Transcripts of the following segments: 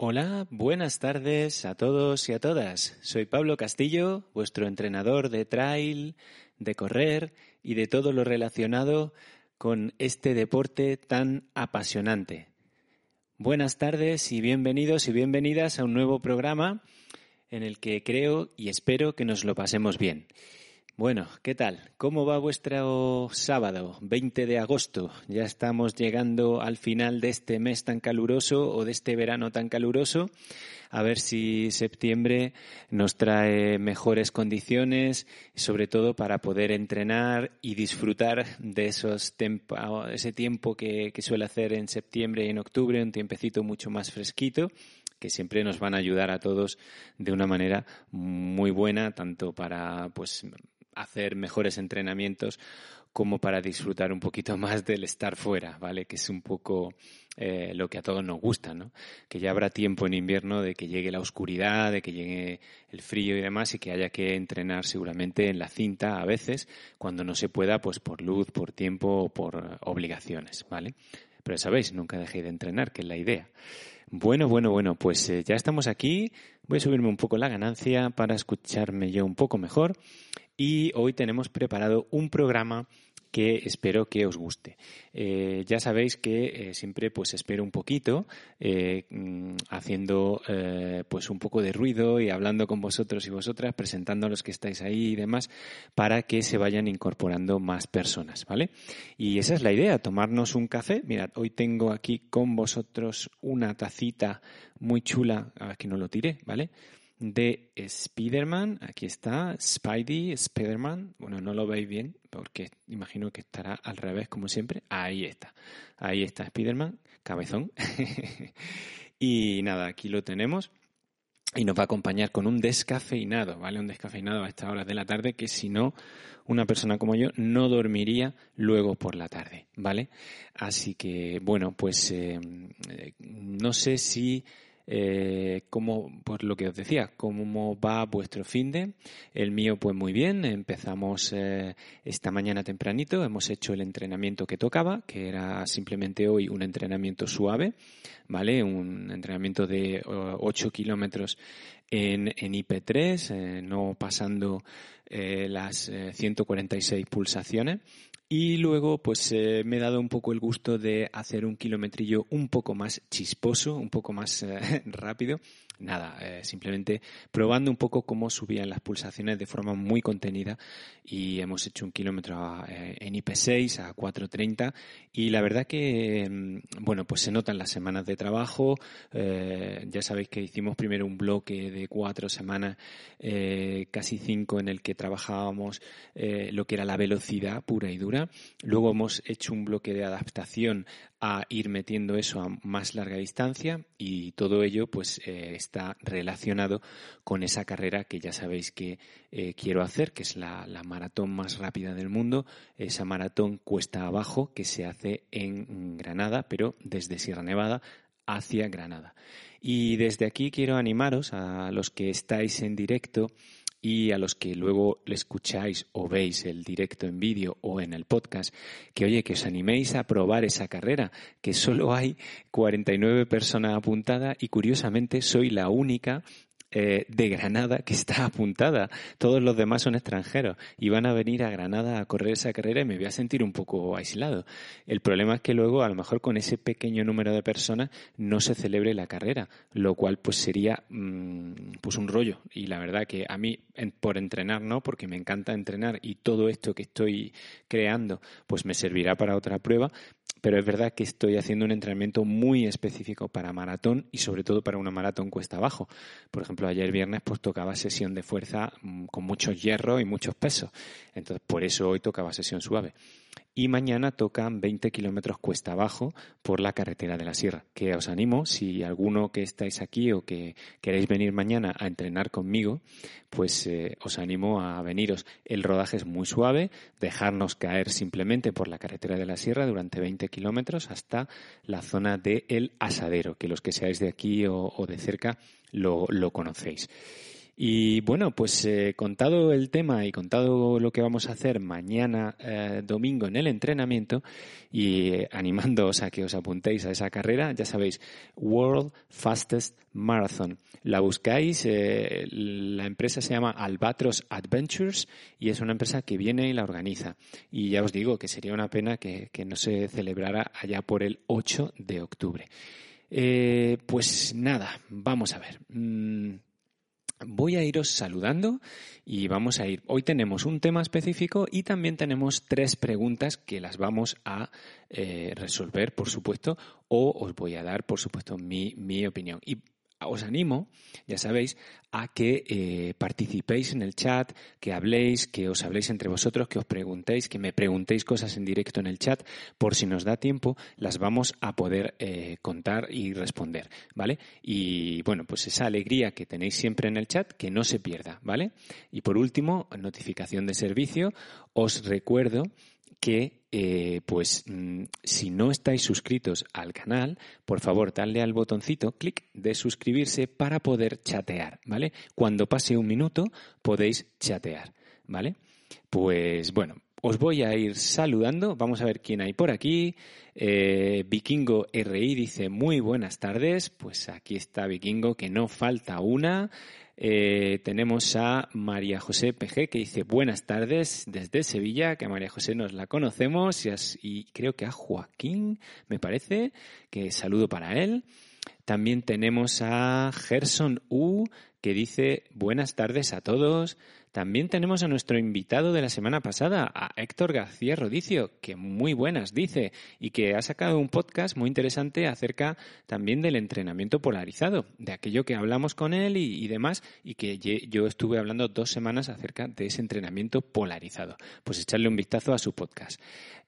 Hola, buenas tardes a todos y a todas. Soy Pablo Castillo, vuestro entrenador de trail, de correr y de todo lo relacionado con este deporte tan apasionante. Buenas tardes y bienvenidos y bienvenidas a un nuevo programa en el que creo y espero que nos lo pasemos bien. Bueno, ¿qué tal? ¿Cómo va vuestro sábado, 20 de agosto? Ya estamos llegando al final de este mes tan caluroso o de este verano tan caluroso. A ver si septiembre nos trae mejores condiciones, sobre todo para poder entrenar y disfrutar de esos ese tiempo que, suele hacer en septiembre y en octubre, un tiempecito mucho más fresquito que siempre nos van a ayudar a todos de una manera muy buena, tanto para pues hacer mejores entrenamientos como para disfrutar un poquito más del estar fuera, ¿vale? Que es un poco eh, lo que a todos nos gusta, ¿no? Que ya habrá tiempo en invierno de que llegue la oscuridad, de que llegue el frío y demás y que haya que entrenar seguramente en la cinta a veces, cuando no se pueda, pues por luz, por tiempo o por obligaciones, ¿vale? Pero sabéis, nunca dejéis de entrenar, que es la idea. Bueno, bueno, bueno, pues eh, ya estamos aquí. Voy a subirme un poco la ganancia para escucharme yo un poco mejor. Y hoy tenemos preparado un programa que espero que os guste. Eh, ya sabéis que eh, siempre pues espero un poquito eh, mm, haciendo pues un poco de ruido y hablando con vosotros y vosotras, presentando a los que estáis ahí y demás, para que se vayan incorporando más personas, ¿vale? Y esa es la idea, tomarnos un café. Mirad, hoy tengo aquí con vosotros una tacita muy chula, a ver que no lo tire, ¿vale? De Spider-Man. Aquí está, Spidey, Spider-Man. Bueno, no lo veis bien porque imagino que estará al revés como siempre. Ahí está, ahí está Spider-Man, cabezón. y nada, aquí lo tenemos. Y nos va a acompañar con un descafeinado, ¿vale? Un descafeinado a estas horas de la tarde que si no, una persona como yo no dormiría luego por la tarde, ¿vale? Así que, bueno, pues eh, no sé si eh, cómo, pues lo que os decía, cómo va vuestro fin de. El mío, pues muy bien. Empezamos eh, esta mañana tempranito, hemos hecho el entrenamiento que tocaba, que era simplemente hoy un entrenamiento suave, ¿vale? Un entrenamiento de 8 kilómetros en, en IP3, eh, no pasando eh, las 146 pulsaciones. Y luego, pues eh, me he dado un poco el gusto de hacer un kilometrillo un poco más chisposo, un poco más eh, rápido, nada, eh, simplemente probando un poco cómo subían las pulsaciones de forma muy contenida y hemos hecho un kilómetro eh, en IP6 a 4.30 y la verdad que, mm, bueno, pues se notan las semanas de trabajo, eh, ya sabéis que hicimos primero un bloque de cuatro semanas, casi cinco en el que trabajábamos lo que era la velocidad pura y dura, luego hemos hecho un bloque de adaptación a ir metiendo eso a más larga distancia y todo ello pues eh, está relacionado con esa carrera que ya sabéis que eh, quiero hacer, que es la, la, maratón más rápida del mundo, esa maratón cuesta abajo que se hace en Granada, pero desde Sierra Nevada hacia Granada. Y desde aquí quiero animaros a los que estáis en directo y a los que luego le escucháis o veis el directo en vídeo o en el podcast, que oye, que os animéis a probar esa carrera, que solo hay 49 personas apuntadas y curiosamente soy la única eh, de Granada que está apuntada. Todos los demás son extranjeros y van a venir a Granada a correr esa carrera y me voy a sentir un poco aislado. El problema es que luego, a lo mejor con ese pequeño número de personas, no se celebre la carrera, lo cual pues sería mm, pues un rollo. Y la verdad que a mí, por entrenar, no, porque me encanta entrenar y todo esto que estoy creando, pues me servirá para otra prueba, pero es verdad que estoy haciendo un entrenamiento muy específico para maratón y sobre todo para una maratón cuesta abajo. Por ejemplo, ayer viernes pues tocaba sesión de fuerza mm, con muchos hierros y muchos pesos. Entonces, por eso hoy tocaba sesión suave. Y mañana tocan 20 kilómetros cuesta abajo por la carretera de la sierra, que os animo, si alguno que estáis aquí o que queréis venir mañana a entrenar conmigo, pues eh, os animo a veniros. El rodaje es muy suave, dejarnos caer simplemente por la carretera de la sierra durante 20 kilómetros hasta la zona de El Asadero, que los que seáis de aquí o, de cerca lo, lo conocéis. Y bueno, pues eh, contado el tema y contado lo que vamos a hacer mañana eh, domingo en el entrenamiento y eh, animándoos a que os apuntéis a esa carrera, ya sabéis, World Fastest Marathon. La buscáis, la empresa se llama Albatros Adventures y es una empresa que viene y la organiza. Y ya os digo que sería una pena que, no se celebrara allá por el 8 de octubre. pues nada, vamos a ver. Mm, voy a iros saludando y vamos a ir. Hoy tenemos un tema específico y también tenemos tres preguntas que las vamos a eh, resolver, por supuesto, o os voy a dar, por supuesto, mi, mi opinión. Y os animo, ya sabéis, a que eh, participéis en el chat, que habléis, que os habléis entre vosotros, que os preguntéis, que me preguntéis cosas en directo en el chat, por si nos da tiempo, las vamos a poder eh, contar y responder, ¿vale? Y bueno, pues esa alegría que tenéis siempre en el chat, que no se pierda, ¿vale? Y por último, notificación de servicio, os recuerdo que eh, pues mm, si no estáis suscritos al canal, por favor, dadle al botoncito, clic de suscribirse para poder chatear, ¿vale? Cuando pase un minuto podéis chatear, ¿vale? Pues bueno, os voy a ir saludando. Vamos a ver quién hay por aquí. Eh, Vikingo RI dice muy buenas tardes. Pues aquí está Vikingo, que no falta una. Eh, tenemos a María José PG que dice buenas tardes desde Sevilla, que a María José nos la conocemos y, creo que a Joaquín, me parece, que saludo para él. También tenemos a Gerson U que dice buenas tardes a todos. También tenemos a nuestro invitado de la semana pasada, a Héctor García Rodicio, que muy buenas dice, y que ha sacado un podcast muy interesante acerca también del entrenamiento polarizado, de aquello que hablamos con él y, demás, y que yo estuve hablando dos semanas acerca de ese entrenamiento polarizado. Pues echarle un vistazo a su podcast.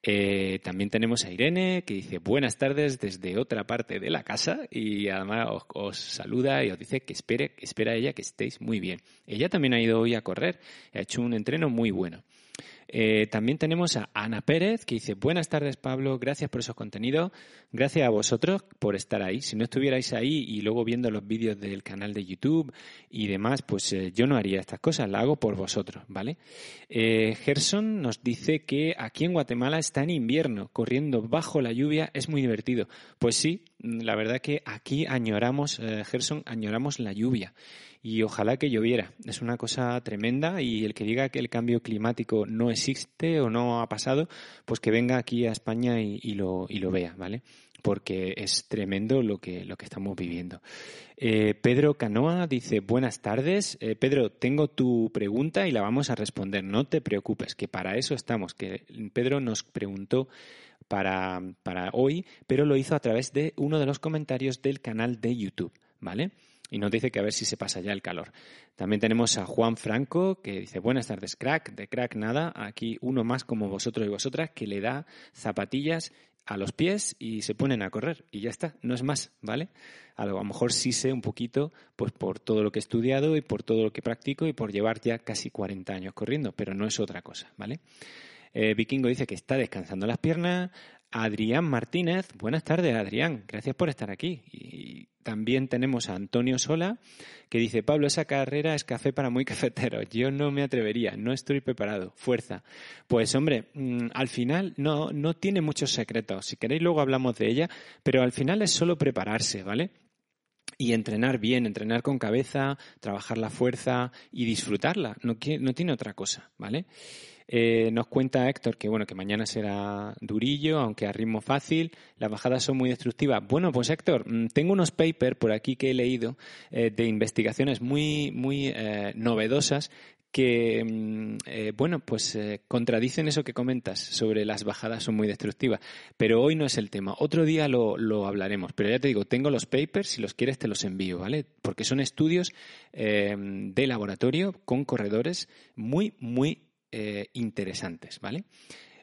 Eh, también tenemos a Irene, que dice buenas tardes desde otra parte de la casa y además os, saluda y os dice que espere, espera ella que estéis muy bien. Ella también ha ido hoy a correr, ha hecho un entreno muy bueno. Eh, también tenemos a Ana Pérez que dice, buenas tardes Pablo, gracias por esos contenidos, gracias a vosotros por estar ahí. Si no estuvierais ahí y luego viendo los vídeos del canal de YouTube y demás, pues eh, yo no haría estas cosas, la hago por vosotros, ¿vale? Eh, Gerson nos dice que aquí en Guatemala está en invierno, corriendo bajo la lluvia, es muy divertido. Pues sí, la verdad que aquí añoramos, Gerson, añoramos la lluvia y ojalá que lloviera. Es una cosa tremenda y el que diga que el cambio climático no existe o no ha pasado, pues que venga aquí a España y, lo, y lo vea, ¿vale? Porque es tremendo lo que, lo que estamos viviendo. Eh, Pedro Canoa dice, buenas tardes. Eh, Pedro, tengo tu pregunta y la vamos a responder. No te preocupes, que para eso estamos. Que Pedro nos preguntó para, para hoy, pero lo hizo a través de uno de los comentarios del canal de YouTube, ¿vale? Y nos dice que a ver si se pasa ya el calor. También tenemos a Juan Franco que dice buenas tardes crack, de crack nada, aquí uno más como vosotros y vosotras que le da zapatillas a los pies y se ponen a correr y ya está, no es más, ¿vale? A lo mejor sí sé un poquito, pues por todo lo que he estudiado y por todo lo que practico y por llevar ya casi 40 años corriendo, pero no es otra cosa, ¿vale? Eh, Vikingo dice que está descansando las piernas. Adrián Martínez, buenas tardes Adrián, gracias por estar aquí. Y también tenemos a Antonio Sola, que dice, Pablo, esa carrera es café para muy cafeteros. Yo no me atrevería, no estoy preparado. Fuerza. Pues hombre, mm, al final no, no tiene muchos secretos. Si queréis luego hablamos de ella, pero al final es solo prepararse, ¿vale? y entrenar bien, entrenar con cabeza, trabajar la fuerza y disfrutarla. No, no tiene otra cosa, ¿vale? Eh, nos cuenta Héctor que bueno que mañana será durillo, aunque a ritmo fácil. Las bajadas son muy destructivas. Bueno, pues Héctor, mm, tengo unos papers por aquí que he leído eh, de investigaciones muy muy eh, novedosas que, mm, bueno, pues contradicen eso que comentas sobre las bajadas son muy destructivas. Pero hoy no es el tema. Otro día lo, lo hablaremos. Pero ya te digo, tengo los papers, si los quieres te los envío, ¿vale? Porque son estudios de laboratorio con corredores muy, muy eh, interesantes, ¿vale?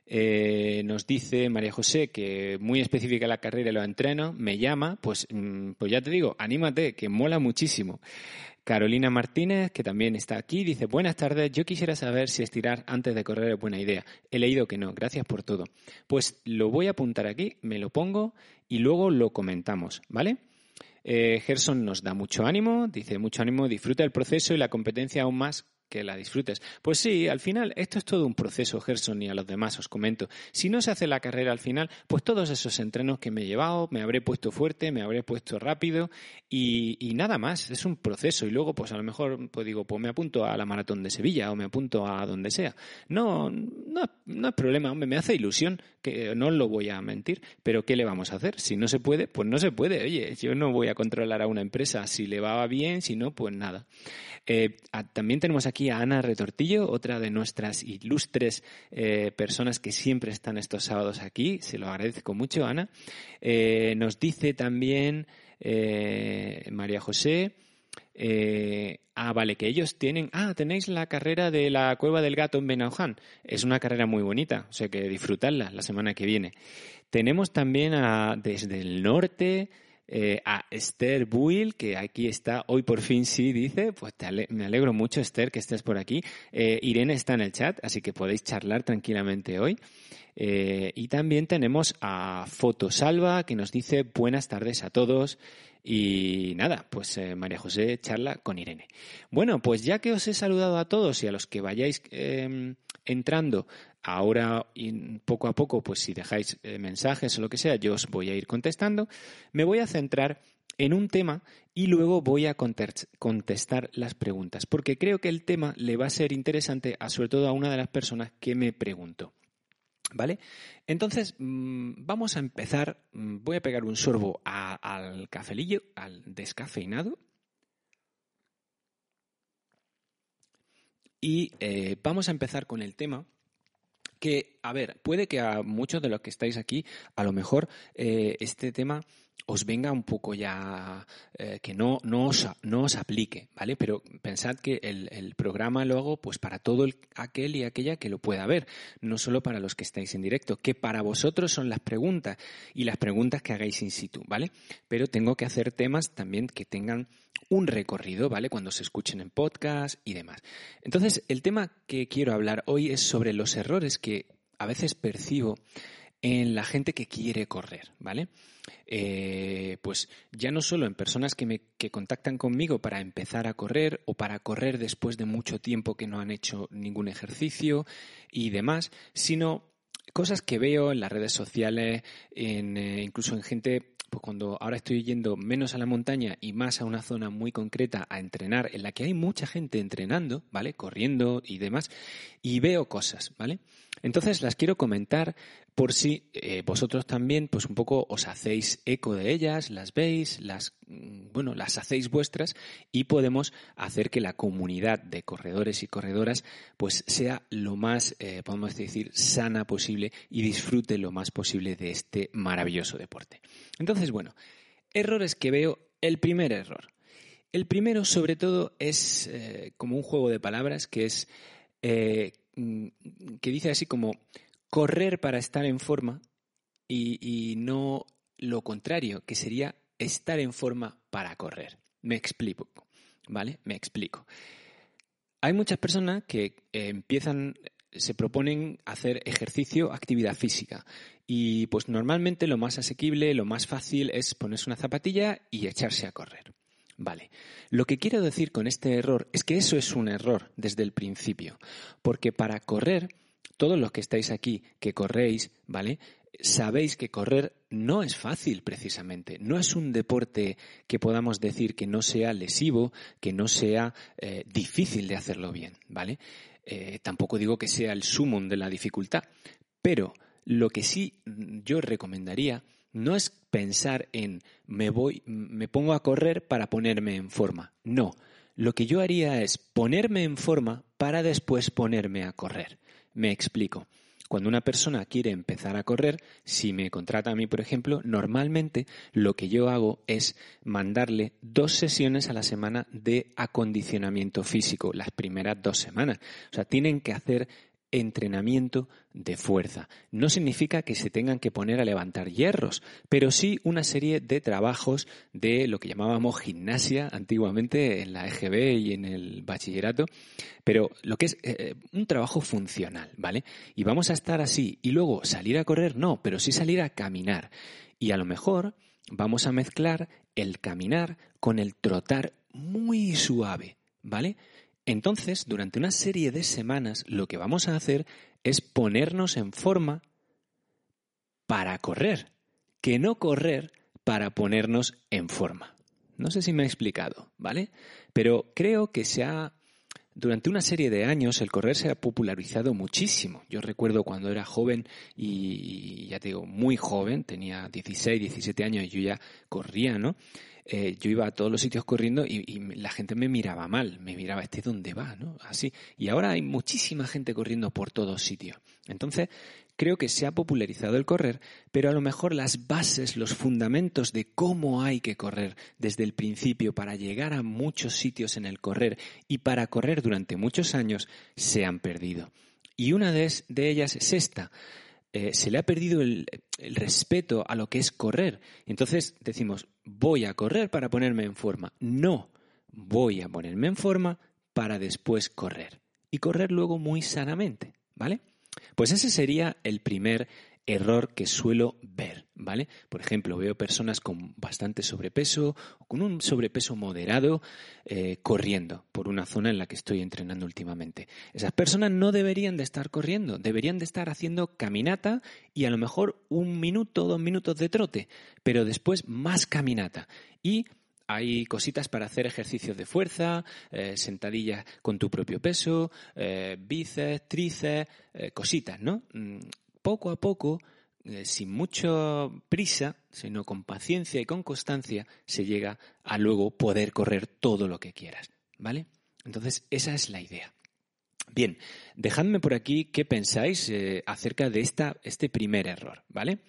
Eh, nos dice María José que muy específica la carrera y lo entreno, me llama, pues, mm, pues ya te digo, anímate, que mola muchísimo. Carolina Martínez, que también está aquí, dice, buenas tardes, yo quisiera saber si estirar antes de correr es buena idea. He leído que no, gracias por todo. Pues lo voy a apuntar aquí, me lo pongo y luego lo comentamos, ¿vale? Eh, Gerson nos da mucho ánimo, dice mucho ánimo, disfruta el proceso y la competencia aún más que la disfrutes. Pues sí, al final esto es todo un proceso, Gerson, y a los demás os comento. Si no se hace la carrera al final, pues todos esos entrenos que me he llevado, me habré puesto fuerte, me habré puesto rápido y, nada más, es un proceso. Y luego, pues a lo mejor, pues digo, pues me apunto a la maratón de Sevilla o me apunto a donde sea. No, no, no es problema, hombre, me hace ilusión, no lo voy a mentir, pero ¿qué le vamos a hacer? Si no se puede, pues no se puede. Oye, yo no voy a controlar a una empresa, si le va bien, si no, pues nada. Eh, también tenemos aquí a Ana Retortillo, otra de nuestras ilustres eh, personas que siempre están estos sábados aquí. Se lo agradezco mucho, Ana. Eh, nos dice también María José. Ah, vale, que ellos tienen. Ah, tenéis la carrera de la Cueva del Gato en Benauján. Es una carrera muy bonita, o sea que disfrutarla la semana que viene. Tenemos también a, desde el norte eh, a Esther Buil, que aquí está, hoy por fin sí, dice, pues me alegro mucho Esther que estés por aquí. Eh, Irene está en el chat, así que podéis charlar tranquilamente hoy. Eh, y también tenemos a Fotosalva, que nos dice buenas tardes a todos. Y nada, pues María José charla con Irene. Bueno, pues ya que os he saludado a todos y a los que vayáis em, entrando ahora poco a poco, pues si dejáis eh, mensajes o lo que sea, yo os voy a ir contestando. Me voy a centrar en un tema y luego voy a contestar las preguntas, porque creo que el tema le va a ser interesante a sobre todo a una de las personas que me preguntó. ¿Vale? Entonces, mm, vamos a empezar. Mm, voy a pegar un sorbo al cafelillo, al descafeinado. Y eh, vamos a empezar con el tema que, a ver, puede que a muchos de los que estáis aquí, a lo mejor eh, este tema os venga un poco ya eh, que no, no, os, no os aplique, ¿vale? Pero pensad que el, programa lo hago pues para todo aquel y aquella que lo pueda ver, no solo para los que estáis en directo, que para vosotros son las preguntas y las preguntas que hagáis in situ, ¿vale? Pero tengo que hacer temas también que tengan un recorrido, ¿vale? Cuando se escuchen en podcast y demás. Entonces, el tema que quiero hablar hoy es sobre los errores que a veces percibo en la gente que quiere correr, ¿vale? Eh, pues ya no solo en personas que, me, que contactan conmigo para empezar a correr o para correr después de mucho tiempo que no han hecho ningún ejercicio y demás, sino cosas que veo en las redes sociales, eh, incluso en gente pues cuando ahora estoy yendo menos a la montaña y más a una zona muy concreta a entrenar, en la que hay mucha gente entrenando, ¿vale? Corriendo y demás, y veo cosas, ¿vale? Entonces las quiero comentar por si eh, vosotros también, pues un poco os hacéis eco de ellas, las veis, las, mm, bueno, las hacéis vuestras y podemos hacer que la comunidad de corredores y corredoras, pues sea lo más, eh, podemos decir, sana posible y disfrute lo más posible de este maravilloso deporte. Entonces, bueno, errores que veo. El primer error. El primero, sobre todo, es eh, como un juego de palabras que es que dice así como correr para estar en forma y, no lo contrario, que sería estar en forma para correr. Me explico, ¿vale? Me explico. Hay muchas personas que eh, empiezan, se proponen hacer ejercicio, actividad física. Y pues normalmente lo más asequible, lo más fácil es ponerse una zapatilla y echarse a correr. Vale. Lo que quiero decir con este error es que eso es un error desde el principio. Porque para correr, todos los que estáis aquí, que corréis, ¿vale? Sabéis que correr no es fácil precisamente. No es un deporte que podamos decir que no sea lesivo, que no sea eh, difícil de hacerlo bien, ¿vale? Eh, tampoco digo que sea el sumum de la dificultad. Pero lo que sí yo recomendaría no es pensar en me voy, me pongo a correr para ponerme en forma. No. Lo que yo haría es ponerme en forma para después ponerme a correr. Me explico. Cuando una persona quiere empezar a correr, si me contrata a mí, por ejemplo, normalmente lo que yo hago es mandarle dos sesiones a la semana de acondicionamiento físico, las primeras dos semanas. O sea, tienen que hacer entrenamiento de fuerza. No significa que se tengan que poner a levantar hierros, pero sí una serie de trabajos de lo que llamábamos gimnasia antiguamente en la EGB y en el bachillerato, pero lo que es eh, un trabajo funcional, ¿vale? Y vamos a estar así y luego salir a correr, no, pero sí salir a caminar. Y a lo mejor vamos a mezclar el caminar con el trotar muy suave, ¿vale? Entonces, durante una serie de semanas, lo que vamos a hacer es ponernos en forma para correr, que no correr para ponernos en forma. No sé si me he explicado, ¿vale? Pero creo que se ha durante una serie de años el correr se ha popularizado muchísimo. Yo recuerdo cuando era joven y, ya te digo, muy joven, tenía 16, 17 años y yo ya corría, ¿no? Eh, yo iba a todos los sitios corriendo y, la gente me miraba mal, me miraba, ¿este dónde va? ¿no? Así. Y ahora hay muchísima gente corriendo por todos sitios. Entonces, creo que se ha popularizado el correr, pero a lo mejor las bases, los fundamentos de cómo hay que correr desde el principio para llegar a muchos sitios en el correr y para correr durante muchos años se han perdido. Y una de ellas es esta eh, se le ha perdido el, respeto a lo que es correr. Entonces decimos, voy a correr para ponerme en forma. No, voy a ponerme en forma para después correr. Y correr luego muy sanamente, ¿vale? Pues ese sería el primer error que suelo ver, ¿vale? Por ejemplo, veo personas con bastante sobrepeso con un sobrepeso moderado eh, corriendo por una zona en la que estoy entrenando últimamente. Esas personas no deberían de estar corriendo, deberían de estar haciendo caminata y a lo mejor un minuto, dos minutos de trote, pero después más caminata. Y hay cositas para hacer ejercicios de fuerza, eh, sentadillas con tu propio peso, eh, bíceps, tríceps, cositas, ¿no? Poco a poco, eh, sin mucha prisa, sino con paciencia y con constancia, se llega a luego poder correr todo lo que quieras. ¿Vale? Entonces, esa es la idea. Bien, dejadme por aquí qué pensáis eh, acerca de esta, este primer error, ¿vale?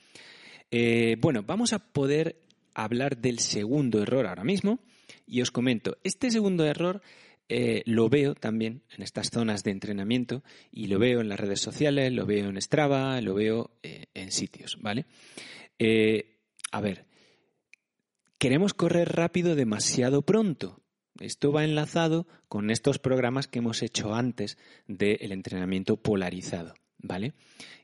Eh, bueno, vamos a poder hablar del segundo error ahora mismo y os comento, este segundo error eh, lo veo también en estas zonas de entrenamiento y lo veo en las redes sociales, lo veo en Strava, lo veo eh, en sitios, ¿vale? Eh, a ver, queremos correr rápido demasiado pronto. Esto va enlazado con estos programas que hemos hecho antes del entrenamiento polarizado, ¿vale?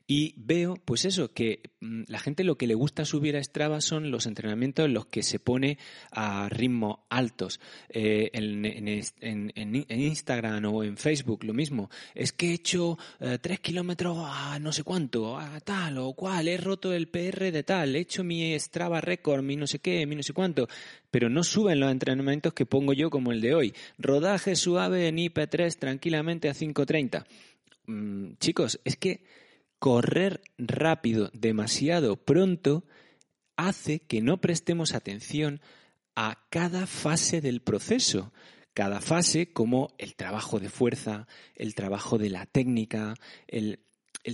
Y veo, pues eso, que mm, la gente lo que le gusta subir a Strava son los entrenamientos en los que se pone a ritmos altos. Eh, en, Instagram o en Facebook lo mismo. Es que he hecho eh, tres kilómetros a no sé cuánto, a tal o cual, he roto el PR de tal, he hecho mi Strava récord, mi no sé qué, mi no sé cuánto. Pero no suben los entrenamientos que pongo yo como el de hoy. Rodaje suave en IP3 tranquilamente a 5.30. Mm, chicos, es que correr rápido demasiado pronto hace que no prestemos atención a cada fase del proceso. Cada fase como el trabajo de fuerza, el trabajo de la técnica, el,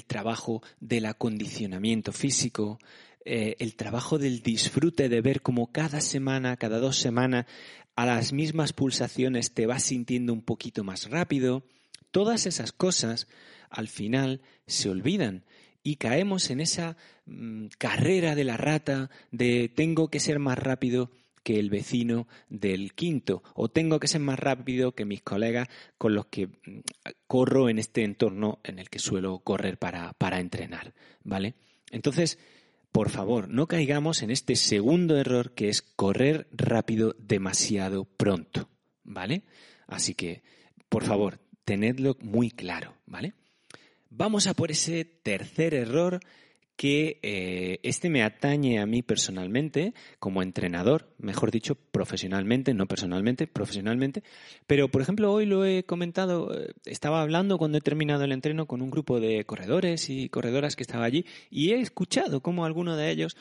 trabajo del acondicionamiento físico, eh, el trabajo del disfrute de ver cómo cada semana, cada dos semanas, a las mismas pulsaciones te vas sintiendo un poquito más rápido. Todas esas cosas al final se olvidan y caemos en esa mm, carrera de la rata de tengo que ser más rápido que el vecino del quinto o tengo que ser más rápido que mis colegas con los que mm, corro en este entorno en el que suelo correr para, para entrenar, ¿vale? Entonces, por favor, no caigamos en este segundo error que es correr rápido demasiado pronto, ¿vale? Así que, por favor, tenedlo muy claro, ¿vale? Vamos a por ese tercer error que eh, este me atañe a mí personalmente, como entrenador, mejor dicho, profesionalmente, no personalmente, profesionalmente. Pero, por ejemplo, hoy lo he comentado, eh, estaba hablando cuando he terminado el entreno con un grupo de corredores y corredoras que estaba allí y he escuchado cómo alguno de ellos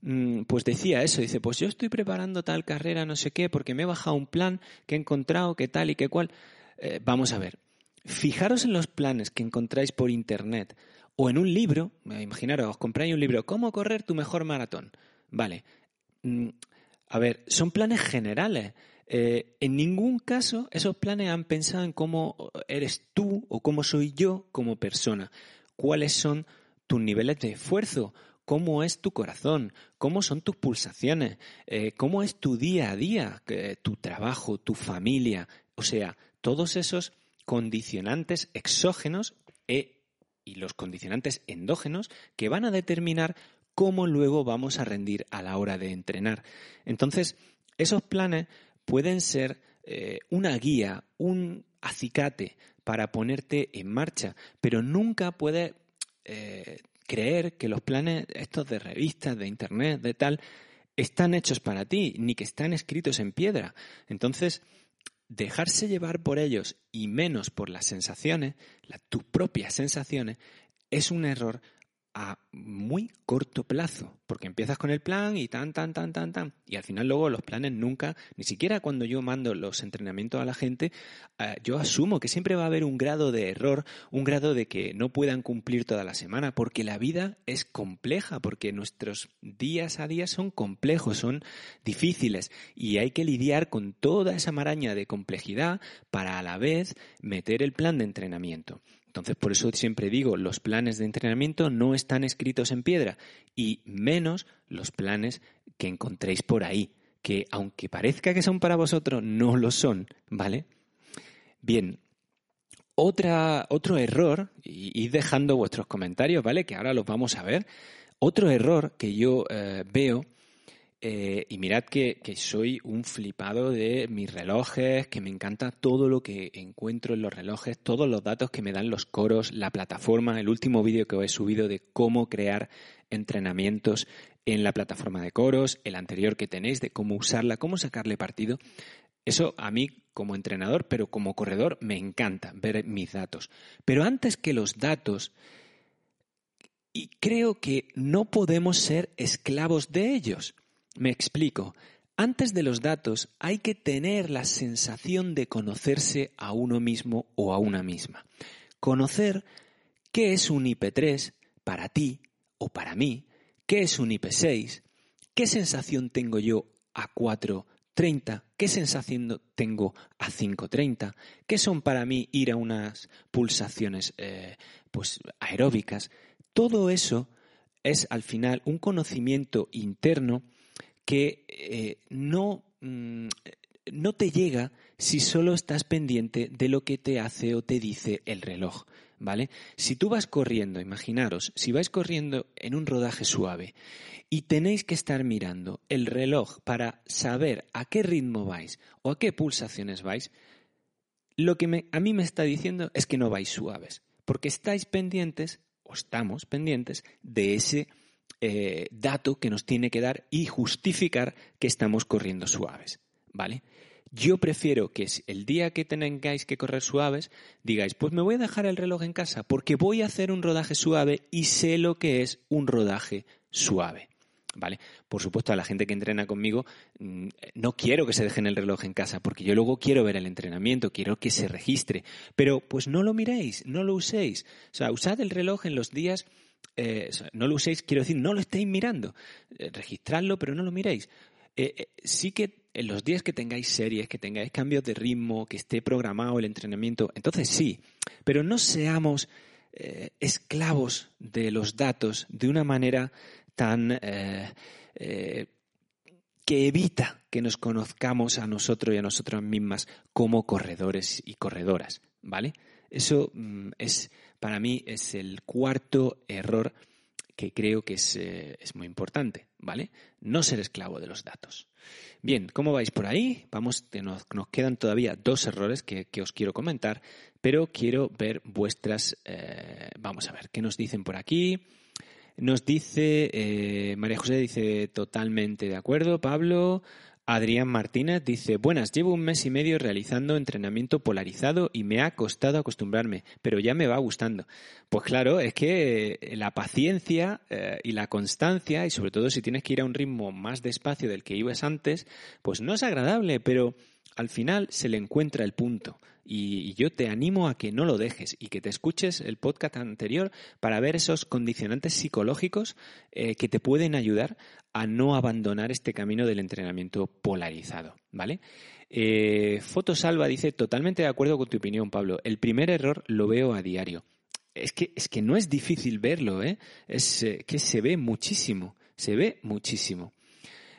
mm, pues decía eso, dice, pues yo estoy preparando tal carrera, no sé qué, porque me he bajado un plan que he encontrado, que tal y que cual. Eh, vamos a ver, Fijaros en los planes que encontráis por internet o en un libro, imaginaros, os compráis un libro, ¿Cómo correr tu mejor maratón? Vale. Mm, a ver, son planes generales. eh, en ningún caso esos planes han pensado en cómo eres tú o cómo soy yo como persona, cuáles son tus niveles de esfuerzo, cómo es tu corazón, cómo son tus pulsaciones, eh, cómo es tu día a día, tu trabajo, tu familia, o sea, todos esos condicionantes exógenos e, y los condicionantes endógenos que van a determinar cómo luego vamos a rendir a la hora de entrenar. Entonces, esos planes pueden ser eh, una guía, un acicate para ponerte en marcha, pero nunca puedes eh, creer que los planes estos de revistas, de internet, de tal, están hechos para ti, ni que están escritos en piedra. Entonces, dejarse llevar por ellos y menos por las sensaciones, tus propias sensaciones, es un error a muy corto plazo, porque empiezas con el plan y tan, tan, tan, tan, tan, y al final luego los planes nunca, ni siquiera cuando yo mando los entrenamientos a la gente, eh, yo asumo que siempre va a haber un grado de error, un grado de que no puedan cumplir toda la semana, porque la vida es compleja, porque nuestros días a día son complejos, son difíciles, y hay que lidiar con toda esa maraña de complejidad para a la vez meter el plan de entrenamiento. Entonces, por eso siempre digo, los planes de entrenamiento no están escritos en piedra y menos los planes que encontréis por ahí, que aunque parezca que son para vosotros, no lo son, ¿vale? Bien, otra, otro error, y, dejando vuestros comentarios, ¿vale? Que ahora los vamos a ver. Otro error que yo eh, veo eh, y mirad que, soy un flipado de mis relojes, que me encanta todo lo que encuentro en los relojes, todos los datos que me dan los coros, la plataforma, el último vídeo que os he subido de cómo crear entrenamientos en la plataforma de coros, el anterior que tenéis de cómo usarla, cómo sacarle partido. Eso a mí como entrenador, pero como corredor, me encanta ver mis datos. Pero antes que los datos, y creo que no podemos ser esclavos de ellos. Me explico. Antes de los datos hay que tener la sensación de conocerse a uno mismo o a una misma. Conocer qué es un IP3 para ti o para mí, qué es un IP6, qué sensación tengo yo a 4.30, qué sensación tengo a 5.30, qué son para mí ir a unas pulsaciones eh, pues, aeróbicas. Todo eso es al final un conocimiento interno que eh, no, mm, no te llega si solo estás pendiente de lo que te hace o te dice el reloj. ¿Vale? Si tú vas corriendo, imaginaros, si vais corriendo en un rodaje suave y tenéis que estar mirando el reloj para saber a qué ritmo vais o a qué pulsaciones vais, lo que a mí me está diciendo es que no vais suaves, porque estáis pendientes o estamos pendientes de ese eh, dato que nos tiene que dar y justificar que estamos corriendo suaves, ¿vale? Yo prefiero que el día que tengáis que correr suaves, digáis, pues me voy a dejar el reloj en casa porque voy a hacer un rodaje suave y sé lo que es un rodaje suave. ¿Vale? Por supuesto, a la gente que entrena conmigo, mm, no quiero que se dejen el reloj en casa, porque yo luego quiero ver el entrenamiento, quiero que se registre. Pero pues no lo miréis, no lo uséis. O sea, usad el reloj en los días eh, no lo uséis, quiero decir, no lo estéis mirando. Eh, registradlo, pero no lo miréis. Eh, sí que en los días que tengáis series, que tengáis cambios de ritmo, que esté programado el entrenamiento, entonces sí, pero no seamos esclavos de los datos de una manera tan que evita que nos conozcamos a nosotros y a nosotras mismas como corredores y corredoras, ¿vale? Eso mm, es, para mí, es el cuarto error que creo que es, eh, muy importante, ¿vale? No ser esclavo de los datos. Bien, ¿cómo vais por ahí? Vamos, nos, nos quedan todavía dos errores que, os quiero comentar, pero quiero ver vuestras. Eh, vamos a ver, ¿qué nos dicen por aquí? Nos dice, eh, María José dice totalmente de acuerdo, Pablo. Adrián Martínez dice, buenas, llevo un mes y medio realizando entrenamiento polarizado y me ha costado acostumbrarme, pero ya me va gustando. Pues claro, es que eh, la paciencia eh, y la constancia, y sobre todo si tienes que ir a un ritmo más despacio del que ibas antes, pues no es agradable, pero al final se le encuentra el punto. Y yo te animo a que no lo dejes y que te escuches el podcast anterior para ver esos condicionantes psicológicos eh, que te pueden ayudar a no abandonar este camino del entrenamiento polarizado, ¿vale? Eh, Fotosalva dice, totalmente de acuerdo con tu opinión, Pablo. El primer error lo veo a diario. Es que, es que no es difícil verlo, ¿eh? Es eh, que se ve muchísimo, se ve muchísimo.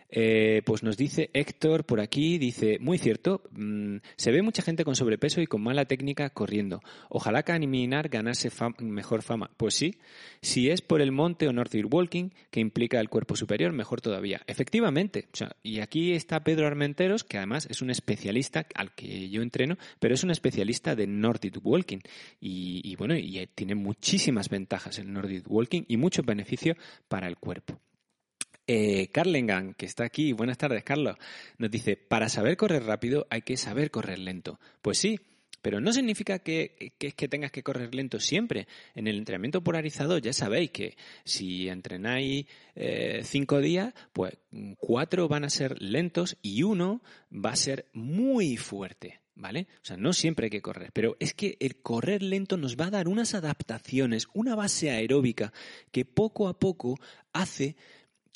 Eh, pues nos dice Héctor por aquí, dice, muy cierto, mm, se ve mucha gente con sobrepeso y con mala técnica corriendo. Ojalá caminar ganase mejor fama. Pues sí, si es por el monte o Nordic Walking, que implica el cuerpo superior, mejor todavía. Efectivamente, y aquí está Pedro Armenteros, que además es un especialista al que yo entreno, pero es un especialista de Nordic Walking. Y, bueno, y tiene muchísimas ventajas el Nordic Walking y mucho beneficio para el cuerpo. Eh, Carlengan, que está aquí, buenas tardes, Carlos, nos dice, para saber correr rápido hay que saber correr lento. Pues sí, pero no significa que, que, tengas que correr lento siempre. En el entrenamiento polarizado ya sabéis que si entrenáis eh, cinco días, pues cuatro van a ser lentos y uno va a ser muy fuerte. ¿Vale? O sea, no siempre hay que correr, pero es que el correr lento nos va a dar unas adaptaciones, una base aeróbica que poco a poco hace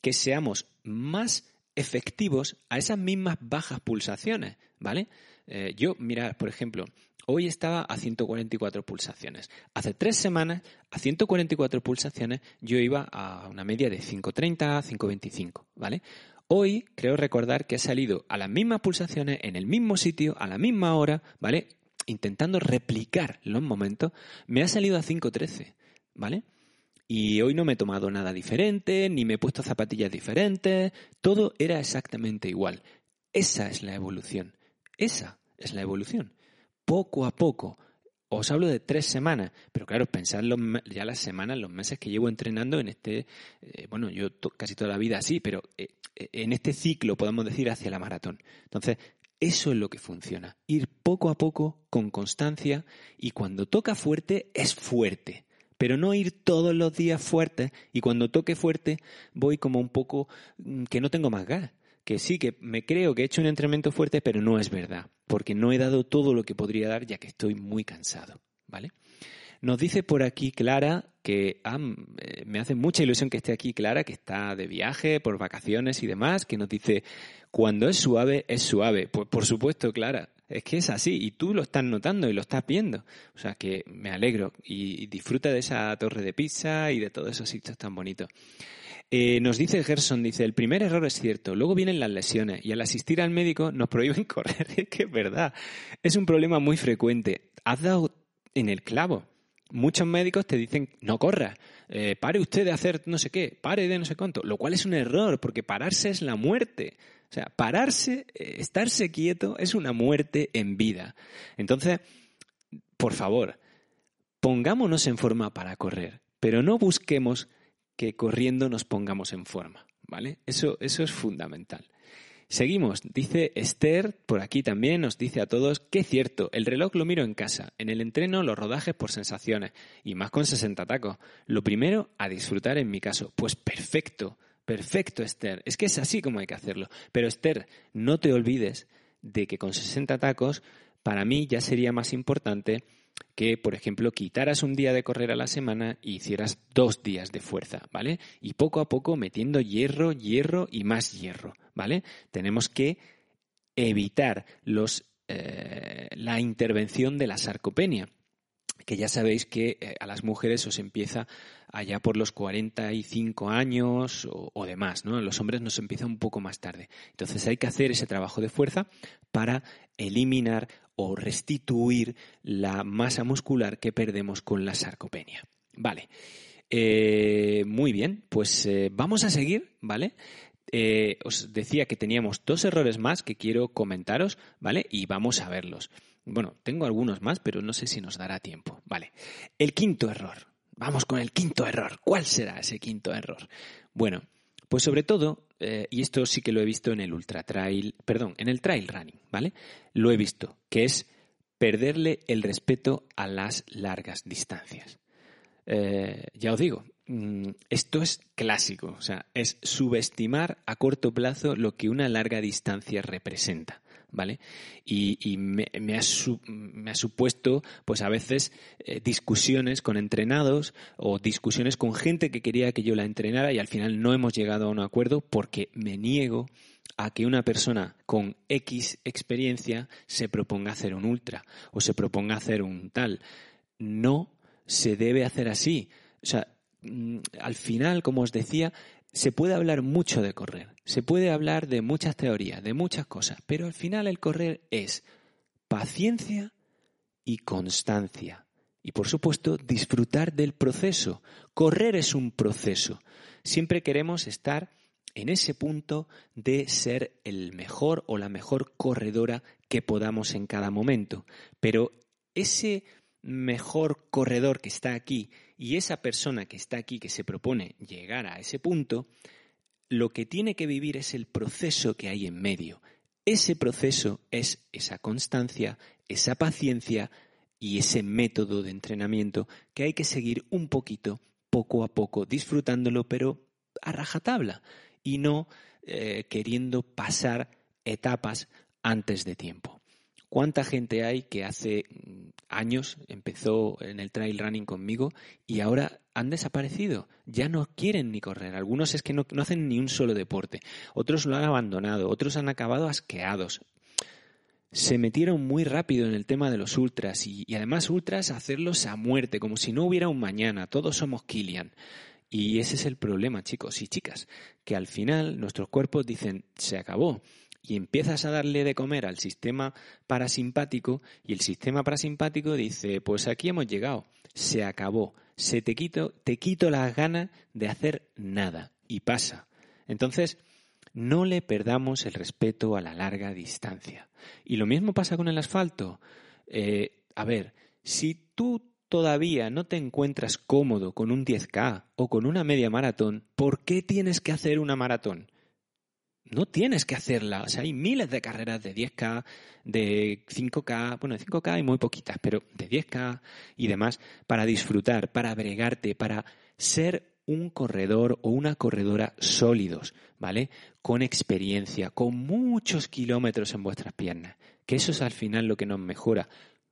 que seamos más efectivos a esas mismas bajas pulsaciones, ¿vale? Eh, yo, mira, por ejemplo, hoy estaba a 144 pulsaciones. Hace tres semanas, a 144 pulsaciones, yo iba a una media de 5.30, 5.25, ¿vale? Hoy creo recordar que he salido a las mismas pulsaciones, en el mismo sitio, a la misma hora, ¿vale? Intentando replicar los momentos, me ha salido a 5.13, ¿vale? Y hoy no me he tomado nada diferente, ni me he puesto zapatillas diferentes, todo era exactamente igual. Esa es la evolución. Esa es la evolución. Poco a poco. Os hablo de tres semanas, pero claro, pensad ya las semanas, los meses que llevo entrenando en este, eh, bueno, yo casi toda la vida así, pero eh, eh, en este ciclo, podemos decir, hacia la maratón. Entonces, eso es lo que funciona. Ir poco a poco, con constancia, y cuando toca fuerte, es fuerte pero no ir todos los días fuerte y cuando toque fuerte voy como un poco mm, que no tengo más gas. Que sí, que me creo que he hecho un entrenamiento fuerte, pero no es verdad, porque no he dado todo lo que podría dar ya que estoy muy cansado, ¿vale? Nos dice por aquí Clara que eh, me hace mucha ilusión que esté aquí Clara, que está de viaje, por vacaciones y demás, que nos dice, cuando es suave, es suave. Pues por supuesto, Clara, es que es así y tú lo estás notando y lo estás viendo. O sea que me alegro y, disfruta de esa torre de pizza y de todos esos sitios tan bonitos. Eh, nos dice Gerson, dice, el primer error es cierto, luego vienen las lesiones y al asistir al médico nos prohíben correr. es que es verdad, es un problema muy frecuente. Has dado en el clavo. Muchos médicos te dicen, no corra, eh, pare usted de hacer no sé qué, pare de no sé cuánto, lo cual es un error, porque pararse es la muerte. O sea, pararse, eh, estarse quieto es una muerte en vida. Entonces, por favor, pongámonos en forma para correr, pero no busquemos que corriendo nos pongamos en forma, ¿vale? Eso, eso es fundamental. Seguimos, dice Esther, por aquí también nos dice a todos que cierto, el reloj lo miro en casa, en el entreno los rodajes por sensaciones, y más con 60 tacos. Lo primero, a disfrutar en mi caso. Pues perfecto, Perfecto, Esther. Es que es así como hay que hacerlo. Pero Esther, no te olvides de que con 60 tacos, para mí ya sería más importante que, por ejemplo, quitaras un día de correr a la semana y hicieras dos días de fuerza, ¿vale? Y poco a poco metiendo hierro, hierro y más hierro, ¿vale? Tenemos que evitar los, eh, la intervención de la sarcopenia que ya sabéis que eh, a las mujeres os empieza allá por los 45 años o, demás, ¿no? los hombres nos empieza un poco más tarde. Entonces hay que hacer ese trabajo de fuerza para eliminar o restituir la masa muscular que perdemos con la sarcopenia. Vale. Eh, muy bien, pues eh, vamos a seguir, ¿vale? os decía que teníamos dos errores más que quiero comentaros, ¿vale? Y vamos a verlos. Bueno, tengo algunos más, pero no sé si nos dará tiempo. Vale. El quinto error. Vamos con el quinto error. ¿Cuál será ese quinto error? Bueno, pues sobre todo, eh, y esto sí que lo he visto en el ultra trail, perdón, en el trail running, ¿vale? Lo he visto, que es perderle el respeto a las largas distancias. Eh, ya os digo, mm, esto es clásico, o sea, es subestimar a corto plazo lo que una larga distancia representa. ¿Vale? Y, me, ha supuesto, pues a veces, eh, discusiones con entrenados o discusiones con gente que quería que yo la entrenara y al final no hemos llegado a un acuerdo porque me niego a que una persona con X experiencia se proponga hacer un ultra o se proponga hacer un tal. No se debe hacer así. O sea, mm, al final, como os decía, se puede hablar mucho de correr, se puede hablar de muchas teorías, de muchas cosas, pero al final el correr es paciencia y constancia. Y por supuesto, disfrutar del proceso. Correr es un proceso. Siempre queremos estar en ese punto de ser el mejor o la mejor corredora que podamos en cada momento. Pero ese mejor corredor que está aquí y esa persona que está aquí, que se propone llegar a ese punto, lo que tiene que vivir es el proceso que hay en medio. Ese proceso es esa constancia, esa paciencia y ese método de entrenamiento que hay que seguir un poquito, poco a poco, disfrutándolo, pero a rajatabla y no eh, queriendo pasar etapas antes de tiempo. ¿Cuánta gente hay que hace mm, años empezó en el trail running conmigo y ahora han desaparecido? Ya no quieren ni correr. Algunos es que no, hacen ni un solo deporte. Otros lo han abandonado. Otros han acabado asqueados. Se metieron muy rápido en el tema de los ultras y, y además ultras hacerlos a muerte, como si no hubiera un mañana. Todos somos Kilian. Y ese es el problema, chicos y chicas, que al final nuestros cuerpos dicen, se acabó y empiezas a darle de comer al sistema parasimpático y el sistema parasimpático dice, pues aquí hemos llegado, se acabó, se te quito, te quito las ganas de hacer nada y pasa. Entonces, no le perdamos el respeto a la larga distancia. Y lo mismo pasa con el asfalto. Eh, a ver, si tú todavía no te encuentras cómodo con un 10K o con una media maratón, ¿por qué tienes que hacer una maratón? No tienes que hacerla. O sea, hay miles de carreras de 10K, de 5K, bueno, de 5K hay muy poquitas, pero de 10K y demás, para disfrutar, para bregarte, para ser un corredor o una corredora sólidos, ¿vale? Con experiencia, con muchos kilómetros en vuestras piernas. Que eso es al final lo que nos mejora.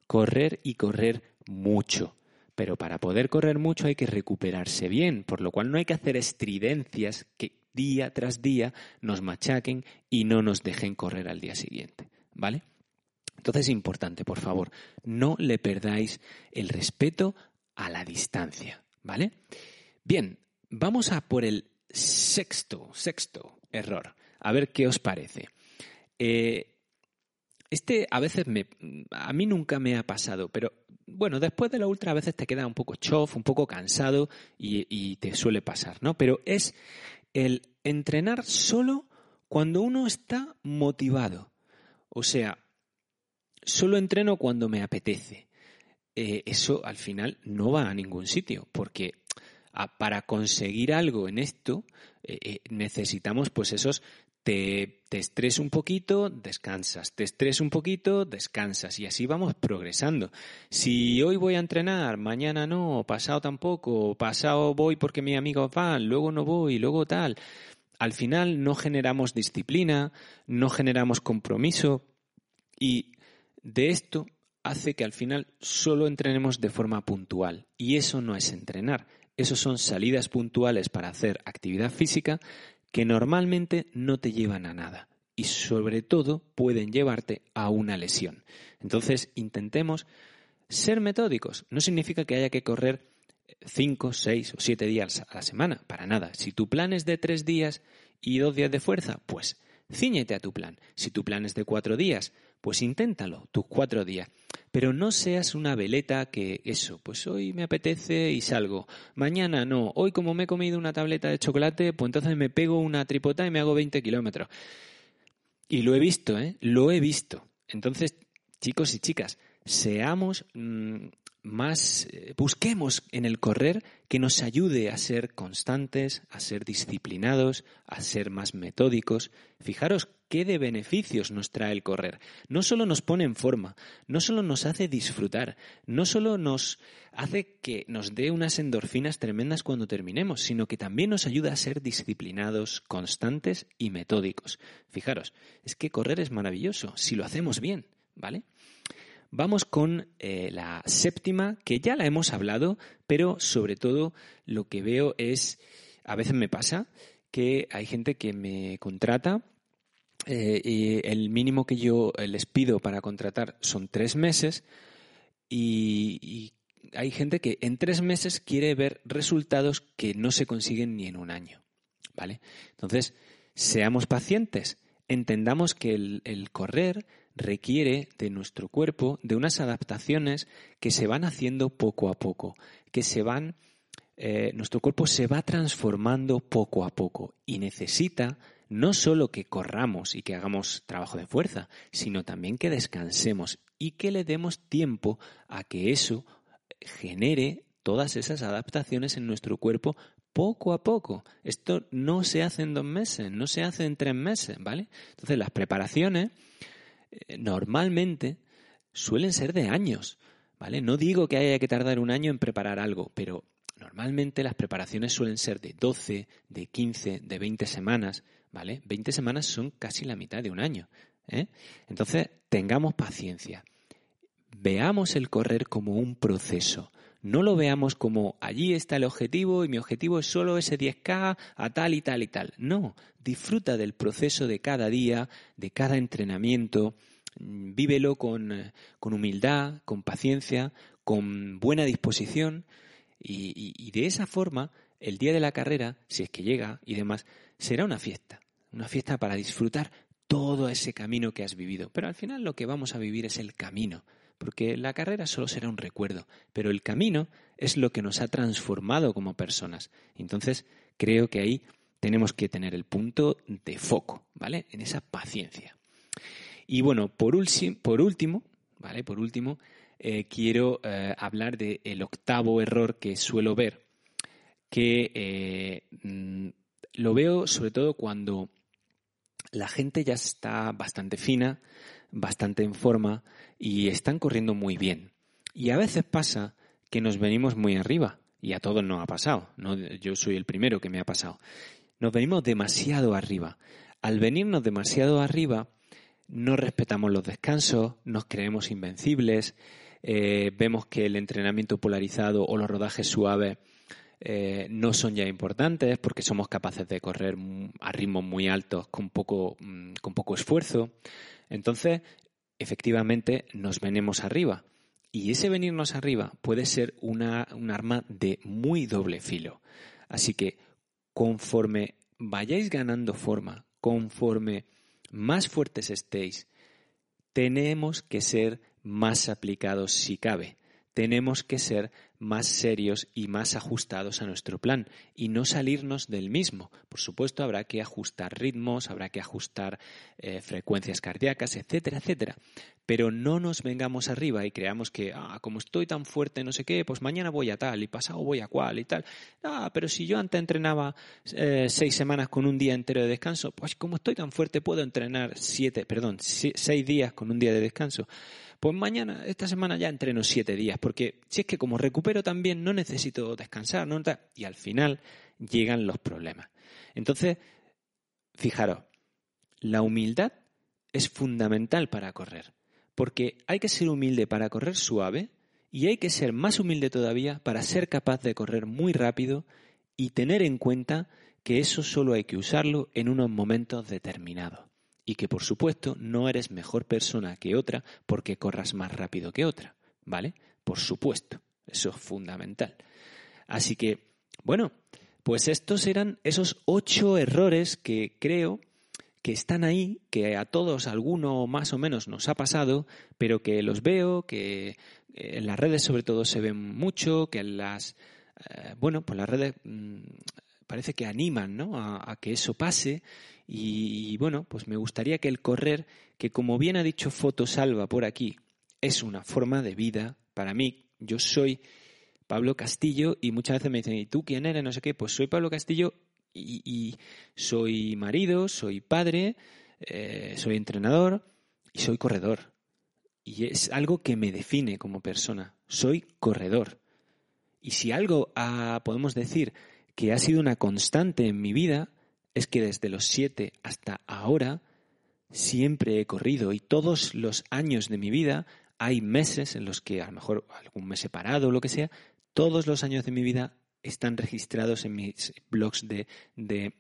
Correr y correr mucho. Pero para poder correr mucho hay que recuperarse bien, por lo cual no hay que hacer estridencias que día tras día nos machaquen y no nos dejen correr al día siguiente, ¿vale? Entonces es importante, por favor, no le perdáis el respeto a la distancia, ¿vale? Bien, vamos a por el sexto, sexto error. A ver qué os parece. Eh, este a veces me, a mí nunca me ha pasado, pero bueno, después de la ultra a veces te queda un poco chof, un poco cansado y, y te suele pasar, ¿no? Pero es el entrenar solo cuando uno está motivado. O sea, solo entreno cuando me apetece. Eh, eso al final no va a ningún sitio, porque para conseguir algo en esto eh, eh, necesitamos pues esos te, te un poquito, descansas, te estreses un poquito, descansas. Y así vamos progresando. Si hoy voy a entrenar, mañana no, pasado tampoco, pasado voy porque mis amigos van, luego no voy, luego tal, al final no generamos disciplina, no generamos compromiso. Y de esto hace que al final solo entrenemos de forma puntual. Y eso no es entrenar, eso son salidas puntuales para hacer actividad física que normalmente no te llevan a nada y sobre todo pueden llevarte a una lesión. Entonces intentemos ser metódicos. No significa que haya que correr cinco, seis o siete días a la semana, para nada. Si tu plan es de tres días y dos días de fuerza, pues ciñete a tu plan. Si tu plan es de cuatro días, pues inténtalo, tus cuatro días. Pero no seas una veleta que eso, pues hoy me apetece y salgo. Mañana no. Hoy como me he comido una tableta de chocolate, pues entonces me pego una tripota y me hago 20 kilómetros. Y lo he visto, ¿eh? Lo he visto. Entonces, chicos y chicas, seamos mm, más eh, busquemos en el correr que nos ayude a ser constantes, a ser disciplinados, a ser más metódicos. Fijaros qué de beneficios nos trae el correr. No solo nos pone en forma, no solo nos hace disfrutar, no solo nos hace que nos dé unas endorfinas tremendas cuando terminemos, sino que también nos ayuda a ser disciplinados, constantes y metódicos. Fijaros, es que correr es maravilloso si lo hacemos bien, ¿vale? Vamos con eh, la séptima, que ya la hemos hablado, pero sobre todo lo que veo es, a veces me pasa, que hay gente que me contrata eh, y el mínimo que yo les pido para contratar son tres meses y, hay gente que en tres meses quiere ver resultados que no se consiguen ni en un año. ¿Vale? Entonces, seamos pacientes, entendamos que el correr requiere de nuestro cuerpo de unas adaptaciones que se van haciendo poco a poco, que se van, eh, nuestro cuerpo se va transformando poco a poco y necesita no solo que corramos y que hagamos trabajo de fuerza, sino también que descansemos y que le demos tiempo a que eso genere todas esas adaptaciones en nuestro cuerpo poco a poco. Esto no se hace en dos meses, no se hace en tres meses, ¿vale? Entonces las preparaciones eh, normalmente suelen ser de años, ¿vale? No digo que haya que tardar un año en preparar algo, pero normalmente las preparaciones suelen ser de 12, de 15, de 20 semanas, ¿vale? 20 semanas son casi la mitad de un año. ¿eh? Entonces, tengamos paciencia. Veamos el correr como un proceso. No lo veamos como allí está el objetivo y mi objetivo es solo ese 10K a tal y tal y tal. No, disfruta del proceso de cada día, de cada entrenamiento, mm, vívelo con, con humildad, con paciencia, con buena disposición y, y de esa forma el día de la carrera, si es que llega y demás, será una fiesta, una fiesta para disfrutar todo ese camino que has vivido. Pero al final lo que vamos a vivir es el camino, porque la carrera solo será un recuerdo, pero el camino es lo que nos ha transformado como personas. Entonces, creo que ahí tenemos que tener el punto de foco, ¿vale? En esa paciencia. Y bueno, por, por último, ¿vale? Por último, eh, quiero eh, hablar del octavo error que suelo ver, que eh, mm, lo veo sobre todo cuando la gente ya está bastante fina, bastante en forma y están corriendo muy bien. Y a veces pasa que nos venimos muy arriba, y a todos nos ha pasado, no, yo soy el primero que me ha pasado. Nos venimos demasiado arriba. Al venirnos demasiado arriba, no respetamos los descansos, nos creemos invencibles, eh, vemos que el entrenamiento polarizado o los rodajes suaves eh, no son ya importantes porque somos capaces de correr a ritmos muy altos con poco, mm, con poco esfuerzo. Entonces, efectivamente, nos venimos arriba. Y ese venirnos arriba puede ser una, un arma de muy doble filo. Así que conforme vayáis ganando forma, conforme más fuertes estéis, tenemos que ser más aplicados si cabe. Tenemos que ser más serios y más ajustados a nuestro plan y no salirnos del mismo. Por supuesto, habrá que ajustar ritmos, habrá que ajustar eh, frecuencias cardíacas, etcétera, etcétera. Pero no nos vengamos arriba y creamos que, ah, como estoy tan fuerte, no sé qué, pues mañana voy a tal y pasado voy a cual y tal. Ah, pero si yo antes entrenaba eh, seis semanas con un día entero de descanso, pues como estoy tan fuerte puedo entrenar siete, perdón, seis días con un día de descanso. Pues mañana, esta semana ya entreno siete días, porque si es que como recupero también no necesito descansar, ¿no? y al final llegan los problemas. Entonces, fijaros, la humildad es fundamental para correr, porque hay que ser humilde para correr suave y hay que ser más humilde todavía para ser capaz de correr muy rápido y tener en cuenta que eso solo hay que usarlo en unos momentos determinados y que por supuesto no eres mejor persona que otra porque corras más rápido que otra, ¿vale? Por supuesto, eso es fundamental. Así que, bueno, pues estos eran esos ocho errores que creo que están ahí, que a todos alguno más o menos nos ha pasado, pero que los veo, que en las redes sobre todo se ven mucho, que en las, eh, bueno, pues las redes mm, parece que animan ¿no? a, que eso pase y, bueno, pues me gustaría que el correr, que como bien ha dicho Foto Salva por aquí, es una forma de vida, para mí Yo soy Pablo Castillo y muchas veces me dicen, ¿y tú quién eres? No sé qué. Pues soy Pablo Castillo y, soy marido, soy padre, eh, soy entrenador y soy corredor. Y es algo que me define como persona. Soy corredor. Y si algo podemos decir que ha sido una constante en mi vida, es que desde los siete hasta ahora siempre he corrido y todos los años de mi vida hay meses en los que a lo mejor algún mes separado o lo que sea, todos los años de mi vida están registrados en mis blogs de, de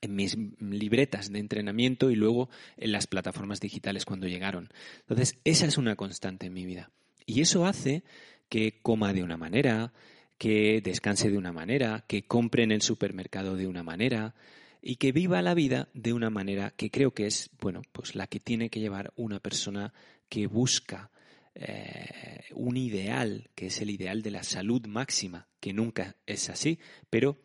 en mis libretas de entrenamiento y luego en las plataformas digitales cuando llegaron. Entonces, esa es una constante en mi vida. Y eso hace que coma de una manera, que descanse de una manera, que compre en el supermercado de una manera y que viva la vida de una manera que creo que es, bueno, pues la que tiene que llevar una persona que busca eh, un ideal, que es el ideal de la salud máxima, que nunca es así, pero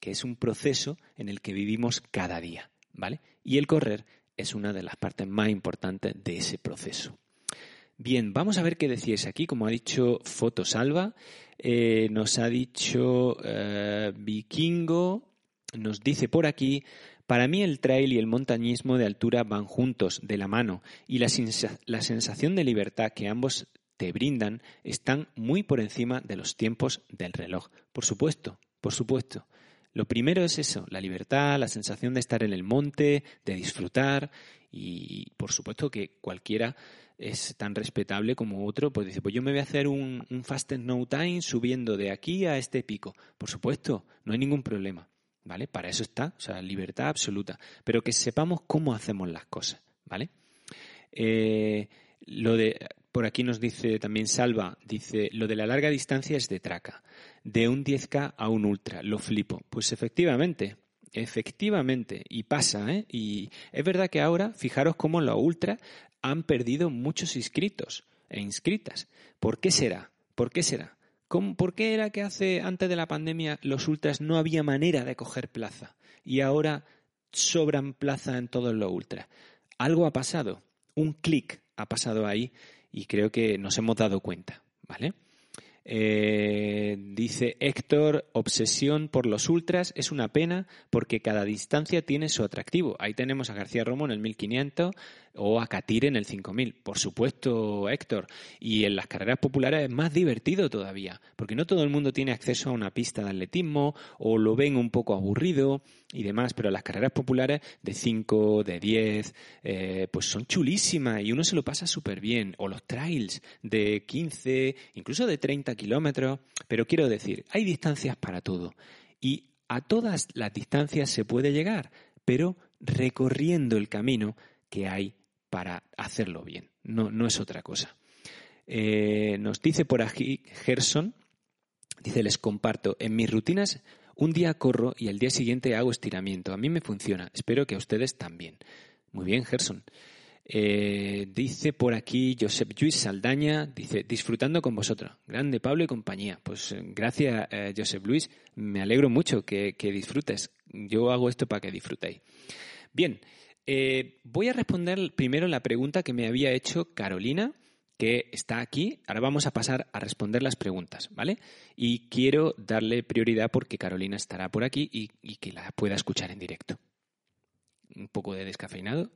que es un proceso en el que vivimos cada día, ¿vale? Y el correr es una de las partes más importantes de ese proceso. Bien, vamos a ver qué decíais aquí. Como ha dicho Fotosalva, eh, nos ha dicho eh, Vikingo, nos dice por aquí, para mí el trail y el montañismo de altura van juntos, de la mano, y la, la sensación de libertad que ambos te brindan están muy por encima de los tiempos del reloj. Por supuesto, por supuesto. Lo primero es eso, la libertad, la sensación de estar en el monte, de disfrutar y por supuesto que cualquiera es tan respetable como otro, pues dice, pues yo me voy a hacer un, un fast no time subiendo de aquí a este pico. Por supuesto, no hay ningún problema. ¿Vale? Para eso está, o sea, libertad absoluta. Pero que sepamos cómo hacemos las cosas, ¿vale? Eh, lo de, por aquí nos dice también Salva, dice, lo de la larga distancia es de traca, de un 10K a un ultra, lo flipo. Pues efectivamente, efectivamente, y pasa, ¿eh? Y es verdad que ahora, fijaros cómo los ultra han perdido muchos inscritos e inscritas. ¿Por qué será? ¿Por qué será? ¿Por qué era que hace antes de la pandemia los ultras no había manera de coger plaza y ahora sobran plaza en todos los ultras? Algo ha pasado, un clic ha pasado ahí y creo que nos hemos dado cuenta, ¿vale? Eh, dice Héctor, obsesión por los ultras es una pena porque cada distancia tiene su atractivo. Ahí tenemos a García Romo en el 1500 o a Catire en el 5000. Por supuesto, Héctor. Y en las carreras populares es más divertido todavía, porque no todo el mundo tiene acceso a una pista de atletismo o lo ven un poco aburrido y demás, pero las carreras populares de 5, de 10, eh, pues son chulísimas y uno se lo pasa súper bien. O los trails de 15, incluso de 30 kilómetros. Pero quiero decir, hay distancias para todo. Y a todas las distancias se puede llegar, pero recorriendo el camino que hay para hacerlo bien. No, no es otra cosa. Eh, nos dice por aquí Gerson, dice, les comparto, en mis rutinas un día corro y al día siguiente hago estiramiento. A mí me funciona. Espero que a ustedes también. Muy bien, Gerson. Eh, dice por aquí Josep Luis Saldaña, dice, disfrutando con vosotros. Grande Pablo y compañía. Pues eh, gracias, Josep Luis. Me alegro mucho que, disfrutes. Yo hago esto para que disfrutéis. Bien, eh, voy a responder primero la pregunta que me había hecho Carolina, que está aquí. Ahora vamos a pasar a responder las preguntas, ¿vale? Y quiero darle prioridad porque Carolina estará por aquí y, y que la pueda escuchar en directo. Un poco de descafeinado.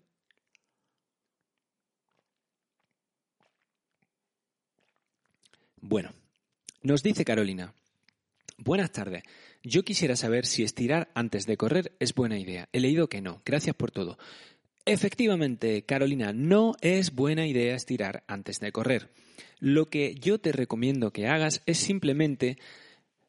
Bueno, nos dice Carolina. Buenas tardes. Yo quisiera saber si estirar antes de correr es buena idea. He leído que no. Gracias por todo. Efectivamente, Carolina, no es buena idea estirar antes de correr. Lo que yo te recomiendo que hagas es simplemente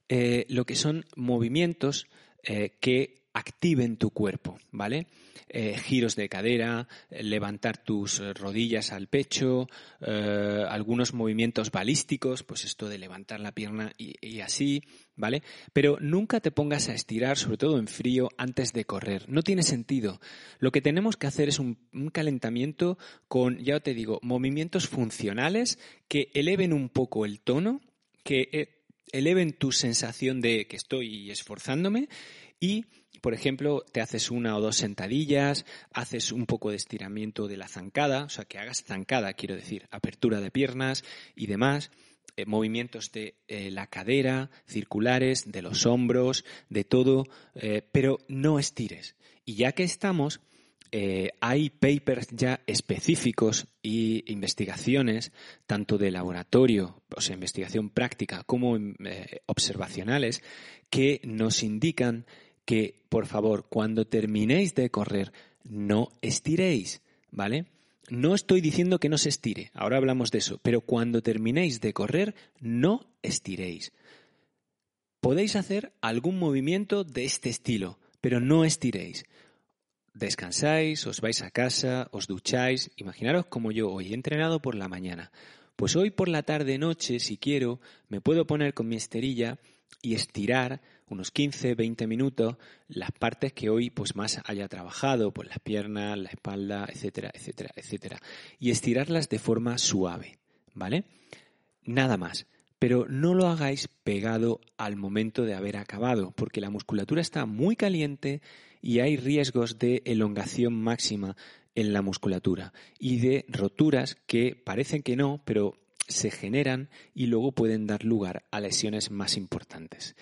eh, lo que son movimientos eh, que activen tu cuerpo, ¿vale? Eh, giros de cadera, levantar tus rodillas al pecho, eh, algunos movimientos balísticos, pues esto de levantar la pierna y, así, ¿vale? Pero nunca te pongas a estirar, sobre todo en frío, antes de correr. No tiene sentido. Lo que tenemos que hacer es un, un calentamiento con, ya te digo, movimientos funcionales que eleven un poco el tono, que eh, eleven tu sensación de que estoy esforzándome y por ejemplo, te haces una o dos sentadillas, haces un poco de estiramiento de la zancada, o sea, que hagas zancada, quiero decir, apertura de piernas y demás. eh, movimientos de eh, la cadera, circulares, de los hombros, de todo, eh, pero no estires. Y ya que estamos, hay papers ya específicos y investigaciones, tanto de laboratorio, o sea, investigación práctica, como observacionales, que nos indican que, por favor, cuando terminéis de correr, no estiréis, ¿vale? No estoy diciendo que no se estire, ahora hablamos de eso, pero cuando terminéis de correr, no estiréis. Podéis hacer algún movimiento de este estilo, pero no estiréis. Descansáis, os vais a casa, os ducháis. Imaginaros como yo hoy he entrenado por la mañana. Pues hoy por la tarde noche, si quiero, me puedo poner con mi esterilla y estirar unos 15, 20 minutos las partes que hoy pues más haya trabajado, pues las piernas, la espalda, etcétera, etcétera, etcétera. Y estirarlas de forma suave, ¿vale? Nada más. Pero no lo hagáis pegado al momento de haber acabado, porque la musculatura está muy caliente y hay riesgos de elongación máxima en la musculatura y de roturas que parecen que no, pero se generan y luego pueden dar lugar a lesiones más importantes.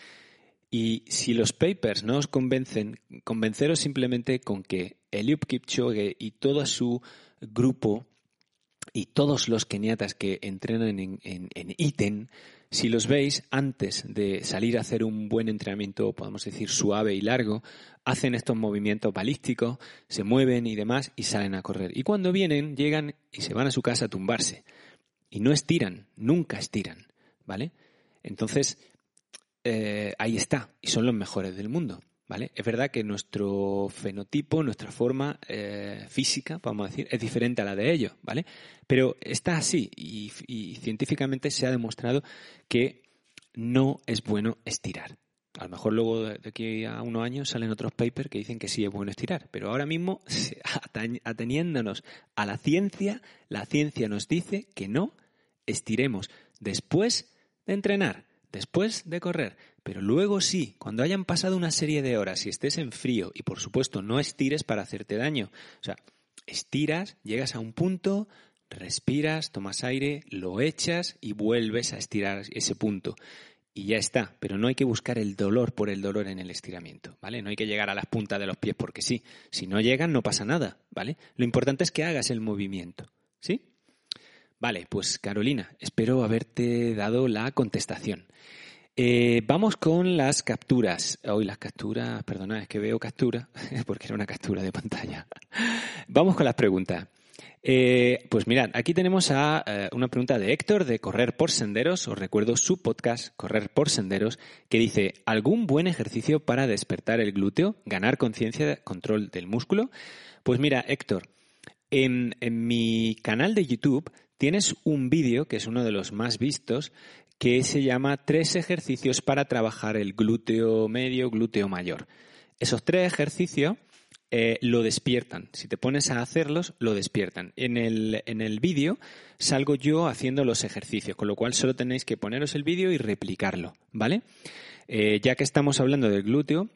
Y si los papers no os convencen, convenceros simplemente con que Eliud Kipchoge y todo su grupo y todos los keniatas que entrenan en, en, ITEN, si los veis antes de salir a hacer un buen entrenamiento, podemos decir suave y largo, hacen estos movimientos balísticos, se mueven y demás y salen a correr. Y cuando vienen, llegan y se van a su casa a tumbarse. Y no estiran, nunca estiran, ¿vale? Entonces, eh, ahí está, y son los mejores del mundo. ¿Vale? Es verdad que nuestro fenotipo, nuestra forma eh, física, vamos a decir, es diferente a la de ellos, ¿vale? Pero está así y, científicamente se ha demostrado que no es bueno estirar. A lo mejor luego de aquí a unos años salen otros papers que dicen que sí es bueno estirar, pero ahora mismo, ateniéndonos a la ciencia, la ciencia nos dice que no estiremos después de entrenar después de correr. Pero luego sí, cuando hayan pasado una serie de horas y estés en frío y por supuesto no estires para hacerte daño. O sea, estiras, llegas a un punto, respiras, tomas aire, lo echas y vuelves a estirar ese punto. Y ya está, pero no hay que buscar el dolor por el dolor en el estiramiento, ¿vale? No hay que llegar a las puntas de los pies porque sí. Si no llegan, no pasa nada, ¿vale? Lo importante es que hagas el movimiento, ¿sí? Vale, pues Carolina, espero haberte dado la contestación. Eh, vamos con las capturas. Hoy las capturas, perdona, es que veo captura, porque era una captura de pantalla. Vamos con las preguntas. Eh, pues mirad, aquí tenemos a eh, una pregunta de Héctor de Correr por Senderos. Os recuerdo su podcast, Correr por Senderos, que dice, ¿algún buen ejercicio para despertar el glúteo, ganar conciencia control del músculo? Pues mira, Héctor, en mi canal de YouTube tienes un vídeo, que es uno de los más vistos, que se llama Tres ejercicios para trabajar el glúteo medio, glúteo mayor. Esos tres ejercicios eh, lo despiertan. Si te pones a hacerlos, lo despiertan. En el, en el vídeo salgo yo haciendo los ejercicios, con lo cual solo tenéis que poneros el vídeo y replicarlo, ¿vale? Eh, ya que estamos hablando del glúteo,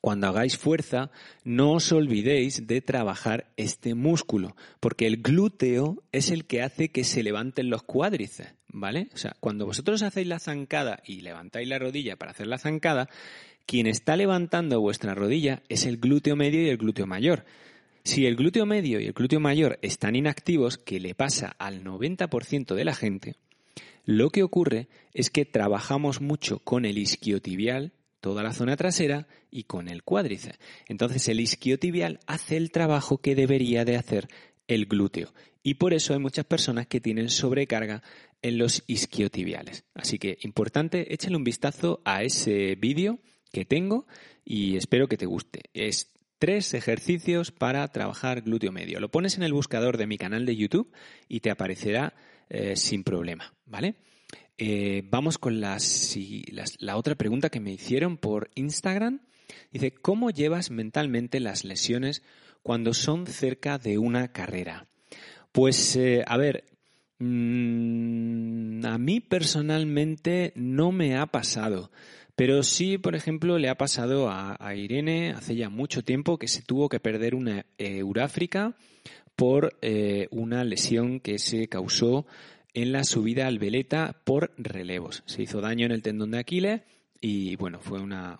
cuando hagáis fuerza, no os olvidéis de trabajar este músculo, porque el glúteo es el que hace que se levanten los cuádriceps, ¿vale? O sea, cuando vosotros hacéis la zancada y levantáis la rodilla para hacer la zancada, quien está levantando vuestra rodilla es el glúteo medio y el glúteo mayor. Si el glúteo medio y el glúteo mayor están inactivos, que le pasa al 90% de la gente, lo que ocurre es que trabajamos mucho con el isquiotibial, toda la zona trasera y con el cuádriceps. Entonces el isquiotibial hace el trabajo que debería de hacer el glúteo. Y por eso hay muchas personas que tienen sobrecarga en los isquiotibiales. Así que importante, échale un vistazo a ese vídeo que tengo y espero que te guste. Es tres ejercicios para trabajar glúteo medio. Lo pones en el buscador de mi canal de YouTube y te aparecerá eh, sin problema, ¿vale? Eh, vamos con la otra pregunta que me hicieron por Instagram. Dice, ¿cómo llevas mentalmente las lesiones cuando son cerca de una carrera? Pues, eh, a ver, mm, a mí personalmente no me ha pasado. Pero sí, por ejemplo, le ha pasado a, Irene hace ya mucho tiempo que se tuvo que perder una euráfrica por eh, una lesión que se causó en la subida al veleta por relevos. Se hizo daño en el tendón de Aquiles y bueno, fue una,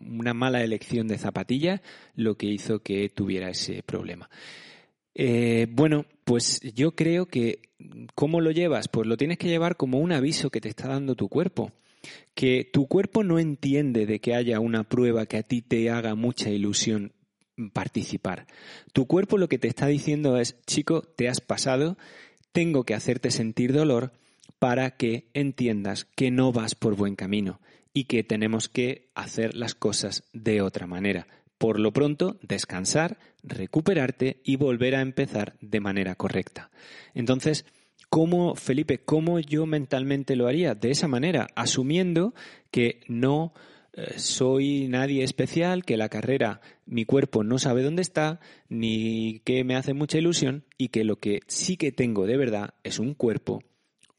una mala elección de zapatilla lo que hizo que tuviera ese problema. Eh, bueno, pues yo creo que ¿cómo lo llevas? Pues lo tienes que llevar como un aviso que te está dando tu cuerpo. Que tu cuerpo no entiende de que haya una prueba que a ti te haga mucha ilusión participar. Tu cuerpo lo que te está diciendo es, chico, te has pasado, tengo que hacerte sentir dolor para que entiendas que no vas por buen camino y que tenemos que hacer las cosas de otra manera. Por lo pronto, descansar, recuperarte y volver a empezar de manera correcta. Entonces, ¿cómo, Felipe, cómo yo mentalmente lo haría? De esa manera, asumiendo que no soy nadie especial, que la carrera, mi cuerpo no sabe dónde está, ni que me hace mucha ilusión, y que lo que sí que tengo de verdad es un cuerpo,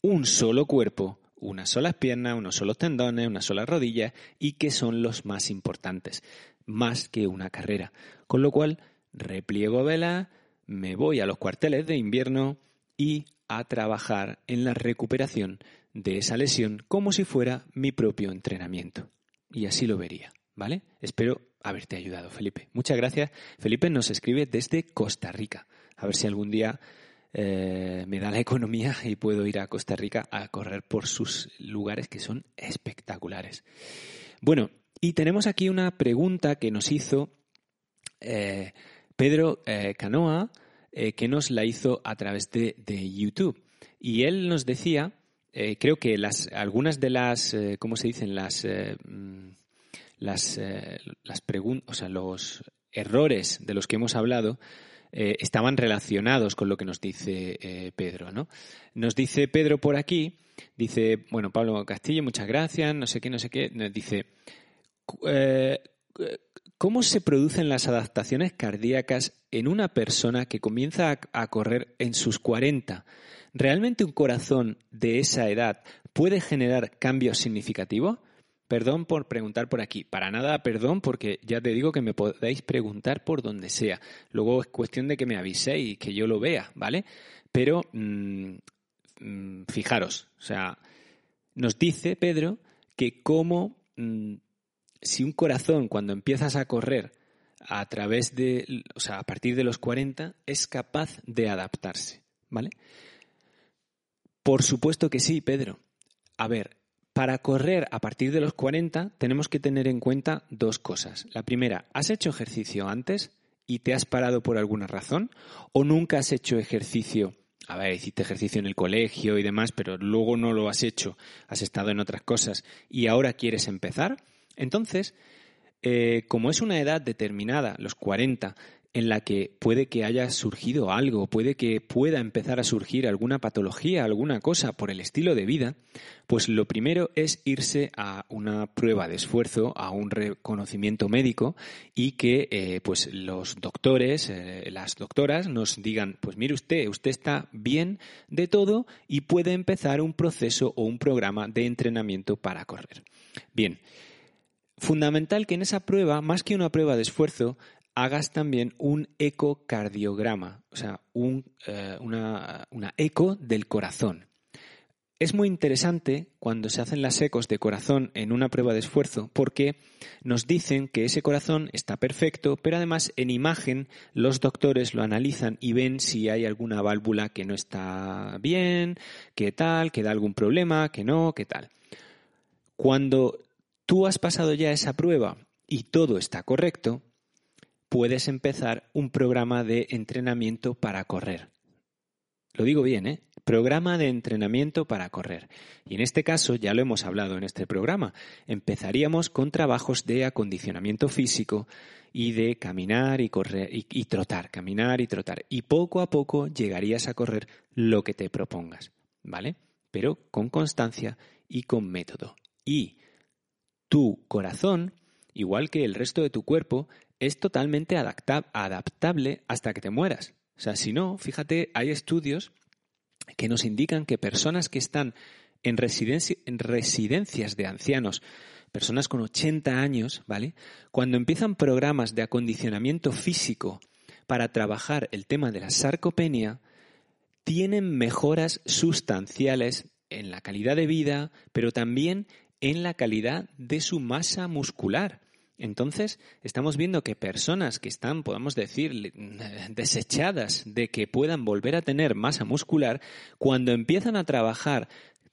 un solo cuerpo, unas solas piernas, unos solos tendones, unas solas rodillas, y que son los más importantes, más que una carrera. Con lo cual, repliego vela, me voy a los cuarteles de invierno y a trabajar en la recuperación de esa lesión como si fuera mi propio entrenamiento y así lo vería, ¿vale? Espero haberte ayudado, Felipe. Muchas gracias. Felipe nos escribe desde Costa Rica. A ver si algún día eh, me da la economía y puedo ir a Costa Rica a correr por sus lugares que son espectaculares. Bueno, y tenemos aquí una pregunta que nos hizo eh, Pedro eh, Canoa, que nos la hizo a través de, de YouTube. Y él nos decía eh, creo que las, algunas de las, eh, ¿cómo se dicen? Las, eh, mm, las, las preguntas, o sea, los errores de los que hemos hablado estaban relacionados con lo que nos dice Pedro, ¿no? Nos dice Pedro por aquí, dice, bueno, Pablo Castillo, muchas gracias, no sé qué, no sé qué, nos dice, ¿cómo se producen las adaptaciones cardíacas en una persona que comienza a, correr en sus 40? ¿Realmente un corazón de esa edad puede generar cambios significativos? Perdón por preguntar por aquí. Para nada, perdón, porque ya te digo que me podéis preguntar por donde sea. Luego es cuestión de que me aviséis y que yo lo vea, ¿vale? Pero mm, mm, fijaros, o sea, nos dice Pedro que como mm, si un corazón cuando empiezas a correr a través de, o sea, a partir de los 40 es capaz de adaptarse, ¿vale? Por supuesto que sí, Pedro. A ver, para correr a partir de los 40 tenemos que tener en cuenta dos cosas. La primera, ¿has hecho ejercicio antes y te has parado por alguna razón? ¿O nunca has hecho ejercicio? A ver, hiciste ejercicio en el colegio y demás, pero luego no lo has hecho, has estado en otras cosas y ahora quieres empezar. Entonces, eh, como es una edad determinada, los 40, en la que puede que haya surgido algo, puede que pueda empezar a surgir alguna patología, alguna cosa por el estilo de vida, pues lo primero es irse a una prueba de esfuerzo, a un reconocimiento médico y que eh, pues los doctores, eh, las doctoras nos digan, pues mire usted, usted está bien de todo y puede empezar un proceso o un programa de entrenamiento para correr. Bien. Fundamental que en esa prueba, más que una prueba de esfuerzo, hagas también un ecocardiograma, o sea, eh, una, una eco del corazón. Es muy interesante cuando se hacen las ecos de corazón en una prueba de esfuerzo porque nos dicen que ese corazón está perfecto, pero además en imagen los doctores lo analizan y ven si hay alguna válvula que no está bien, qué tal, que da algún problema, que no, qué tal. Cuando tú has pasado ya esa prueba y todo está correcto, puedes empezar un programa de entrenamiento para correr. Lo digo bien, ¿eh? Programa de entrenamiento para correr. Y en este caso, ya lo hemos hablado en este programa, empezaríamos con trabajos de acondicionamiento físico y de caminar y correr y, y trotar, caminar y trotar. Y poco a poco llegarías a correr lo que te propongas, ¿vale? Pero con constancia y con método. Y tu corazón, igual que el resto de tu cuerpo, es totalmente adaptable hasta que te mueras. O sea, si no, fíjate, hay estudios que nos indican que personas que están en, en residencias de ancianos, personas con 80 años, ¿vale? Cuando empiezan programas de acondicionamiento físico para trabajar el tema de la sarcopenia, tienen mejoras sustanciales en la calidad de vida, pero también en la calidad de su masa muscular. Entonces, estamos viendo que personas que están, podemos decir, desechadas de que puedan volver a tener masa muscular, cuando empiezan a trabajar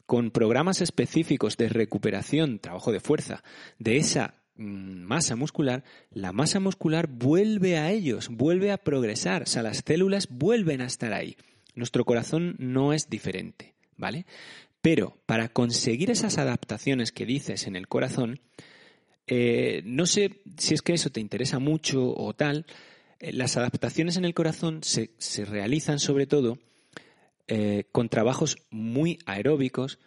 con programas específicos de recuperación, trabajo de fuerza, de esa mm, masa muscular, la masa muscular vuelve a ellos, vuelve a progresar, o sea, las células vuelven a estar ahí. Nuestro corazón no es diferente, ¿vale? Pero para conseguir esas adaptaciones que dices en el corazón, eh, no sé si es que eso te interesa mucho o tal. Eh, las adaptaciones en el corazón se, realizan sobre todo eh, con trabajos muy aeróbicos,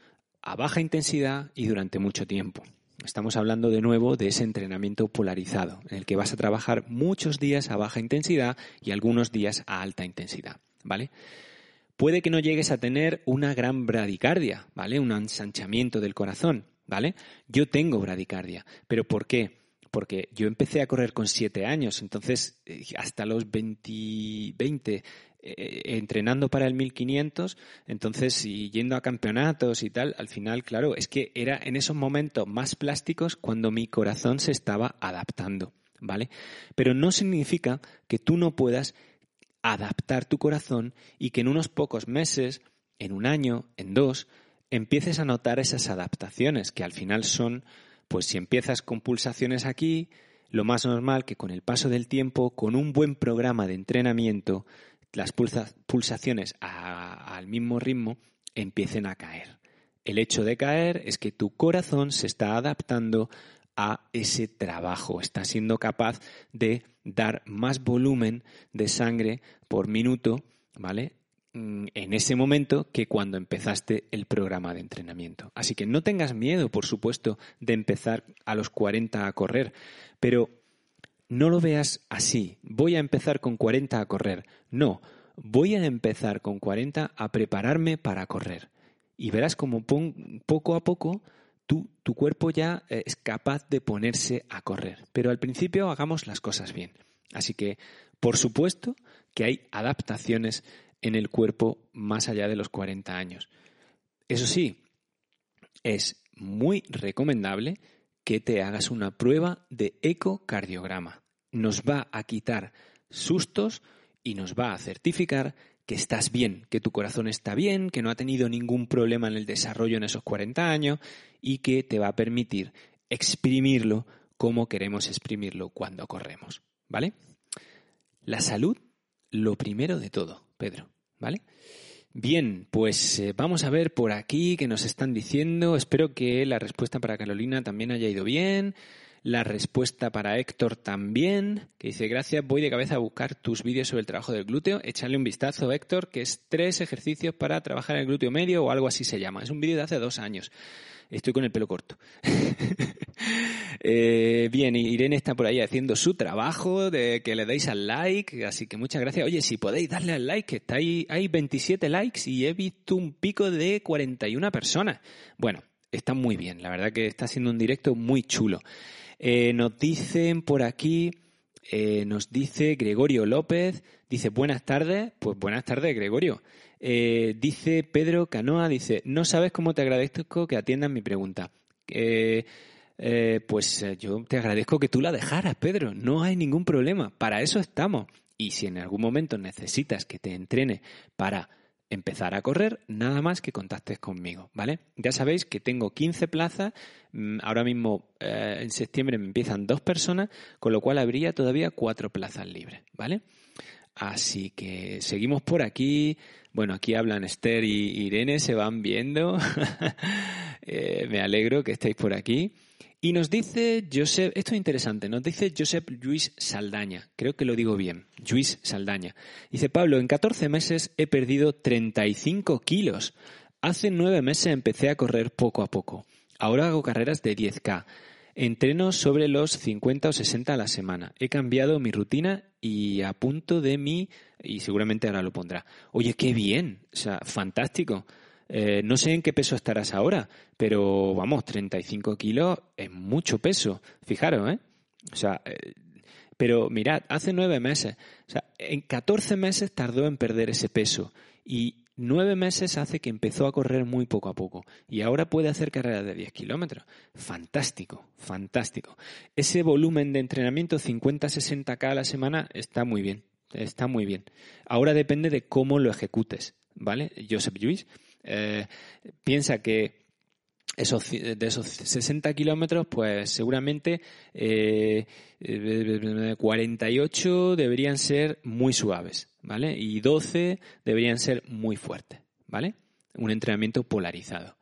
a baja intensidad y durante mucho tiempo. Estamos hablando de nuevo de ese entrenamiento polarizado, en el que vas a trabajar muchos días a baja intensidad y algunos días a alta intensidad, ¿vale? Puede que no llegues a tener una gran bradicardia, ¿vale? Un ensanchamiento del corazón, ¿vale? Yo tengo bradicardia, pero ¿por qué? Porque yo empecé a correr con siete años, entonces eh, hasta los 20, 20 eh, entrenando para el 1500, entonces y yendo a campeonatos y tal, al final, claro, es que era en esos momentos más plásticos cuando mi corazón se estaba adaptando, ¿vale? Pero no significa que tú no puedas adaptar tu corazón y que en unos pocos meses, en un año, en dos, empieces a notar esas adaptaciones, que al final son, pues si empiezas con pulsaciones aquí, lo más normal que con el paso del tiempo, con un buen programa de entrenamiento, las pulsaciones al mismo ritmo empiecen a caer. El hecho de caer es que tu corazón se está adaptando a ese trabajo, está siendo capaz de dar más volumen de sangre por minuto, ¿vale? Mm, en ese momento que cuando empezaste el programa de entrenamiento. Así que no tengas miedo, por supuesto, de empezar a los 40 a correr, pero no lo veas así. Voy a empezar con 40 a correr. No, voy a empezar con 40 a prepararme para correr. Y verás como poco a poco tu cuerpo ya eh, es capaz de ponerse a correr. Pero al principio hagamos las cosas bien. Así que, por supuesto, que hay adaptaciones en el cuerpo más allá de los 40 años. Eso sí, es muy recomendable que te hagas una prueba de ecocardiograma. Nos va a quitar sustos y nos va a certificar que estás bien, que tu corazón está bien, que no ha tenido ningún problema en el desarrollo en esos 40 años y que te va a permitir exprimirlo como queremos exprimirlo cuando corremos. ¿Vale? La salud, lo primero de todo. Pedro, ¿vale? Bien, pues eh, vamos a ver por aquí qué nos están diciendo. Espero que la respuesta para Carolina también haya ido bien. La respuesta para Héctor también, que dice, gracias, voy de cabeza a buscar tus vídeos sobre el trabajo del glúteo. Échale un vistazo, Héctor, que es tres ejercicios para trabajar el glúteo medio o algo así se llama. Es un vídeo de hace dos años. Estoy con el pelo corto. Eh, bien, Irene está por ahí haciendo su trabajo, de que le deis al like, así que muchas gracias. Oye, si podéis darle al like, que está ahí, hay 27 likes y he visto un pico de 41 personas. Bueno, está muy bien, la verdad que está siendo un directo muy chulo. Eh, nos dicen por aquí, eh, nos dice Gregorio López, dice buenas tardes, pues buenas tardes Gregorio. Eh, dice Pedro Canoa, dice, no sabes cómo te agradezco que atiendas mi pregunta. Pues yo te agradezco que tú la dejaras, Pedro. No hay ningún problema. Para eso estamos. Y si en algún momento necesitas que te entrene para empezar a correr, nada más que contactes conmigo, ¿vale? Ya sabéis que tengo 15 plazas, mm, ahora mismo en septiembre me empiezan dos personas, con lo cual habría todavía cuatro plazas libres, ¿vale? Así que seguimos por aquí. Bueno, aquí hablan Esther y Irene, se van viendo. Eh, me alegro que estéis por aquí. Y nos dice Josep, esto es interesante, nos dice Josep Luis Saldaña, creo que lo digo bien, Luis Saldaña. Dice Pablo, en 14 meses he perdido 35 kilos. Hace nueve meses empecé a correr poco a poco. Ahora hago carreras de 10K. Entreno sobre los 50 o 60 a la semana. He cambiado mi rutina y a punto de mi, y seguramente ahora lo pondrá. Oye, qué bien, o sea, fantástico. Eh, no sé en qué peso estarás ahora, pero vamos, 35 kilos es mucho peso. Fijaros, ¿eh? O sea, eh, pero mirad, hace nueve meses, o sea, en 14 meses tardó en perder ese peso y nueve meses hace que empezó a correr muy poco a poco y ahora puede hacer carreras de 10 kilómetros. Fantástico, fantástico. Ese volumen de entrenamiento 50-60K a la semana está muy bien, está muy bien. Ahora depende de cómo lo ejecutes, ¿vale? Joseph Lluís eh, piensa que esos, de esos 60 kilómetros, pues seguramente 48 eh, deberían ser muy suaves, ¿vale? Y 12 deberían ser muy fuertes, ¿vale? Un entrenamiento polarizado.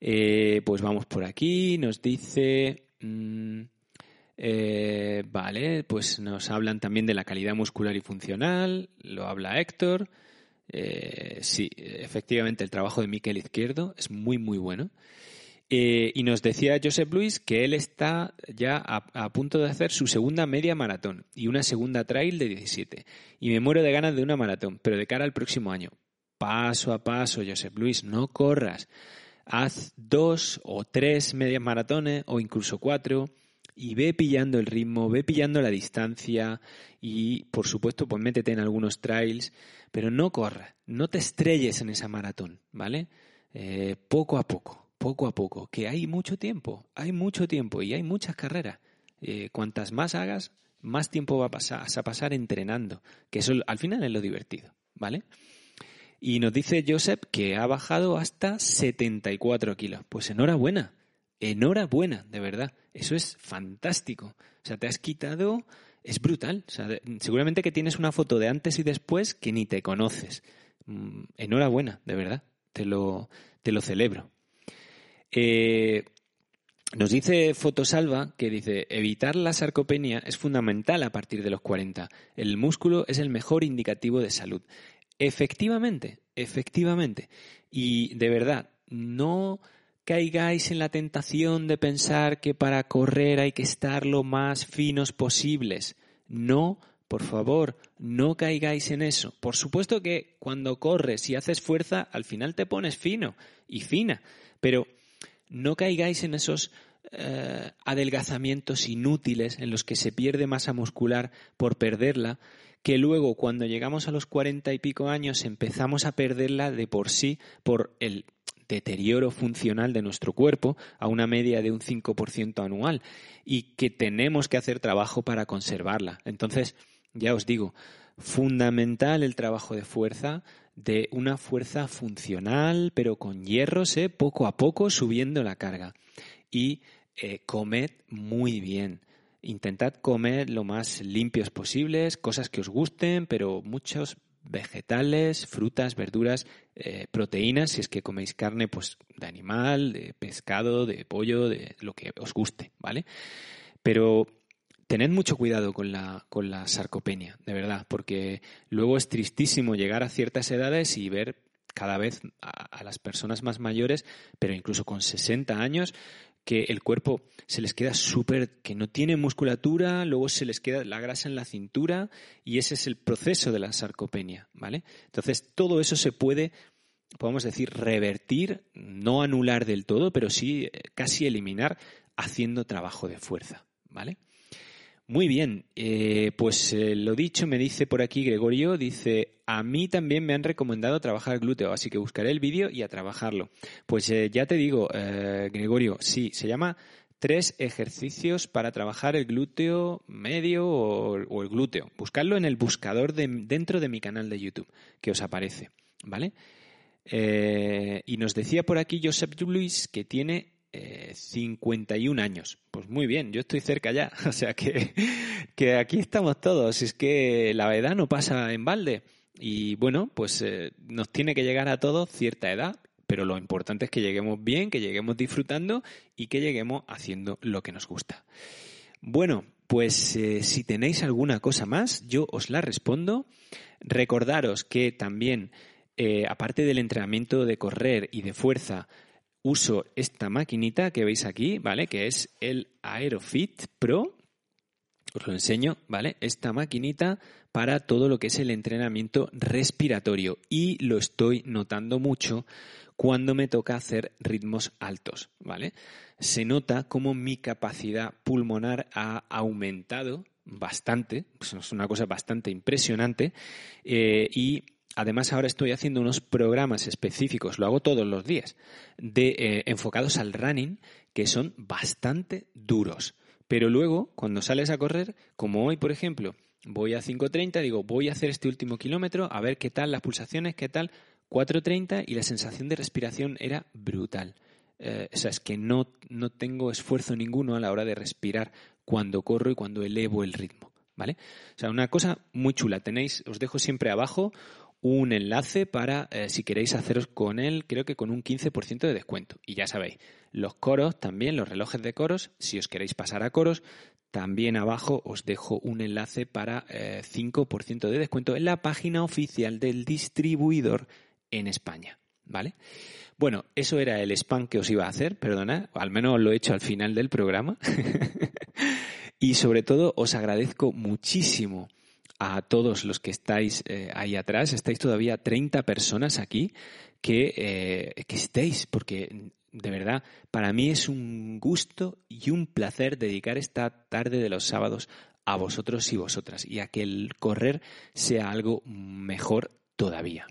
Eh, pues vamos por aquí, nos dice... Mm, eh, vale, pues nos hablan también de la calidad muscular y funcional, lo habla Héctor. Sí, efectivamente el trabajo de Miquel Izquierdo es muy, muy bueno. Eh, y nos decía Joseph Luis que él está ya a, punto de hacer su segunda media maratón y una segunda trail de 17. Y me muero de ganas de una maratón, pero de cara al próximo año. Paso a paso, Joseph Luis, no corras. Haz dos o tres medias maratones o incluso cuatro y ve pillando el ritmo, ve pillando la distancia y por supuesto pues métete en algunos trails, pero no corras, no te estrelles en esa maratón, ¿vale? Eh, poco a poco poco a poco, que hay mucho tiempo, hay mucho tiempo y hay muchas carreras. Eh, cuantas más hagas, más tiempo va a pasar, a pasar entrenando, que eso al final es lo divertido, ¿vale? Y nos dice Joseph que ha bajado hasta 74 kilos. Pues enhorabuena, enhorabuena, de verdad. Eso es fantástico. O sea, te has quitado, es brutal. O sea, seguramente que tienes una foto de antes y después que ni te conoces. Mm, enhorabuena, de verdad. Te lo, te lo celebro. Eh, nos dice Fotosalva que dice, evitar la sarcopenia es fundamental a partir de los 40. El músculo es el mejor indicativo de salud. Efectivamente, efectivamente. Y de verdad, no caigáis en la tentación de pensar que para correr hay que estar lo más finos posibles. No, por favor, no caigáis en eso. Por supuesto que cuando corres y haces fuerza, al final te pones fino y fina, pero no caigáis en esos eh, adelgazamientos inútiles en los que se pierde masa muscular por perderla, que luego cuando llegamos a los cuarenta y pico años empezamos a perderla de por sí por el deterioro funcional de nuestro cuerpo a una media de un 5% anual y que tenemos que hacer trabajo para conservarla. Entonces, ya os digo, fundamental el trabajo de fuerza, de una fuerza funcional, pero con hierros, ¿eh? poco a poco subiendo la carga. Y eh, comed muy bien. Intentad comer lo más limpios posibles, cosas que os gusten, pero muchos vegetales, frutas, verduras, eh, proteínas, si es que coméis carne, pues de animal, de pescado, de pollo, de lo que os guste, ¿vale? Pero tened mucho cuidado con la, con la sarcopenia, de verdad, porque luego es tristísimo llegar a ciertas edades y ver cada vez a, las personas más mayores, pero incluso con 60 años, que el cuerpo se les queda súper, que no tiene musculatura, luego se les queda la grasa en la cintura y ese es el proceso de la sarcopenia, ¿vale? Entonces, todo eso se puede, podemos decir, revertir, no anular del todo, pero sí eh, casi eliminar haciendo trabajo de fuerza, ¿vale? Muy bien, eh, pues eh, lo dicho, me dice por aquí Gregorio, dice, a mí también me han recomendado trabajar glúteo, así que buscaré el vídeo y a trabajarlo. Pues eh, ya te digo, Gregorio, sí, se llama tres ejercicios para trabajar el glúteo medio o, el glúteo. Buscarlo en el buscador dentro de mi canal de YouTube, que os aparece, ¿vale? y nos decía por aquí Joseph Luis que tiene 51 eh, años. Pues muy bien, yo estoy cerca ya. O sea que, que aquí estamos todos. Es que la edad no pasa en balde. Y bueno, pues eh, nos tiene que llegar a todos cierta edad, pero lo importante es que lleguemos bien, que lleguemos disfrutando y que lleguemos haciendo lo que nos gusta. Bueno, pues eh, si tenéis alguna cosa más, yo os la respondo. Recordaros que también, aparte del entrenamiento de correr y de fuerza, uso esta maquinita que veis aquí, ¿vale? Que es el Aerofit Pro. Os lo enseño, ¿vale? Esta maquinita para todo lo que es el entrenamiento respiratorio y lo estoy notando mucho cuando me toca hacer ritmos altos, ¿vale? Se nota como mi capacidad pulmonar ha aumentado bastante, pues es una cosa bastante impresionante eh, y además ahora estoy haciendo unos programas específicos, lo hago todos los días, de, eh, enfocados al running, que son bastante duros. Pero luego, cuando sales a correr, como hoy, por ejemplo, voy a 5.30, digo, voy a hacer este último kilómetro, a ver qué tal las pulsaciones, qué tal, 4.30 y la sensación de respiración era brutal. Eh, o sea, es que no, no tengo esfuerzo ninguno a la hora de respirar cuando corro y cuando elevo el ritmo. ¿Vale? O sea, una cosa muy chula. Tenéis, os dejo siempre abajo un enlace para eh, si queréis haceros con él, creo que con un 15% de descuento. Y ya sabéis, los coros también, los relojes de coros, si os queréis pasar a coros, también abajo os dejo un enlace para 5% eh, de descuento en la página oficial del distribuidor en España. ¿Vale? Bueno, eso era el spam que os iba a hacer, perdonad, al menos lo he hecho al final del programa. y sobre todo os agradezco muchísimo a todos los que estáis eh, ahí atrás. Estáis todavía 30 personas aquí que, eh, que estéis, porque de verdad, para mí es un gusto y un placer dedicar esta tarde de los sábados a vosotros y vosotras y a que el correr sea algo mejor todavía.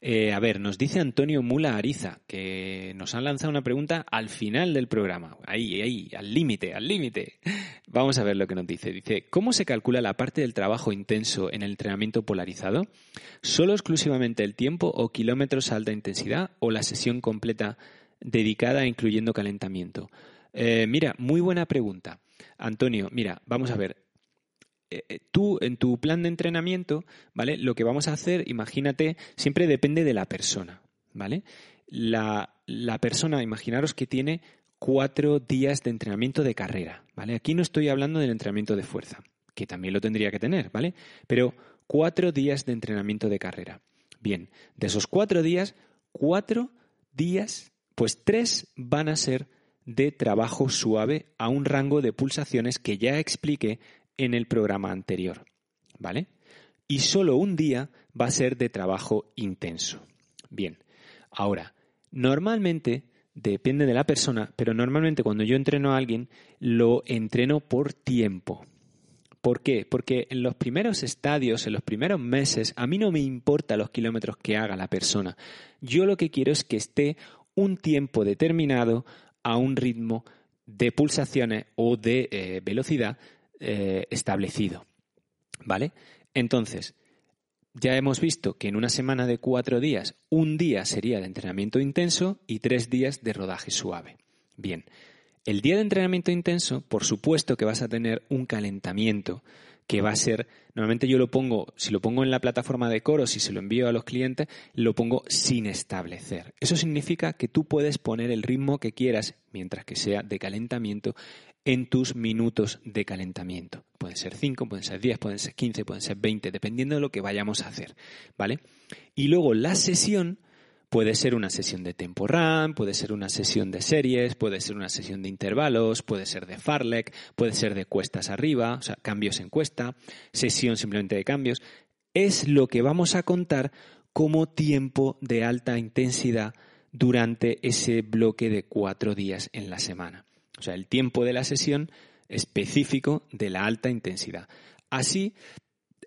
Eh, a ver, nos dice Antonio Mula Ariza, que nos han lanzado una pregunta al final del programa. Ahí, ahí, al límite, al límite. Vamos a ver lo que nos dice. Dice, ¿cómo se calcula la parte del trabajo intenso en el entrenamiento polarizado? ¿Solo exclusivamente el tiempo o kilómetros a alta intensidad o la sesión completa dedicada incluyendo calentamiento? Eh, mira, muy buena pregunta. Antonio, mira, vamos a ver. Eh, eh, tú en tu plan de entrenamiento, ¿vale? Lo que vamos a hacer, imagínate, siempre depende de la persona, ¿vale? La, la persona, imaginaros que tiene cuatro días de entrenamiento de carrera, ¿vale? Aquí no estoy hablando del entrenamiento de fuerza, que también lo tendría que tener, ¿vale? Pero cuatro días de entrenamiento de carrera. Bien, de esos cuatro días, cuatro días, pues tres van a ser de trabajo suave a un rango de pulsaciones que ya expliqué en el programa anterior. ¿Vale? Y solo un día va a ser de trabajo intenso. Bien, ahora, normalmente depende de la persona, pero normalmente cuando yo entreno a alguien, lo entreno por tiempo. ¿Por qué? Porque en los primeros estadios, en los primeros meses, a mí no me importa los kilómetros que haga la persona. Yo lo que quiero es que esté un tiempo determinado a un ritmo de pulsaciones o de eh, velocidad eh, establecido. ¿Vale? Entonces, ya hemos visto que en una semana de cuatro días, un día sería de entrenamiento intenso y tres días de rodaje suave. Bien, el día de entrenamiento intenso, por supuesto que vas a tener un calentamiento que va a ser, normalmente yo lo pongo, si lo pongo en la plataforma de coros y se lo envío a los clientes, lo pongo sin establecer. Eso significa que tú puedes poner el ritmo que quieras, mientras que sea de calentamiento, en tus minutos de calentamiento. Pueden ser 5, pueden ser 10, pueden ser 15, pueden ser 20, dependiendo de lo que vayamos a hacer, ¿vale? Y luego la sesión puede ser una sesión de tempo run, puede ser una sesión de series, puede ser una sesión de intervalos, puede ser de farlek, puede ser de cuestas arriba, o sea, cambios en cuesta, sesión simplemente de cambios. Es lo que vamos a contar como tiempo de alta intensidad durante ese bloque de cuatro días en la semana. O sea, el tiempo de la sesión específico de la alta intensidad. Así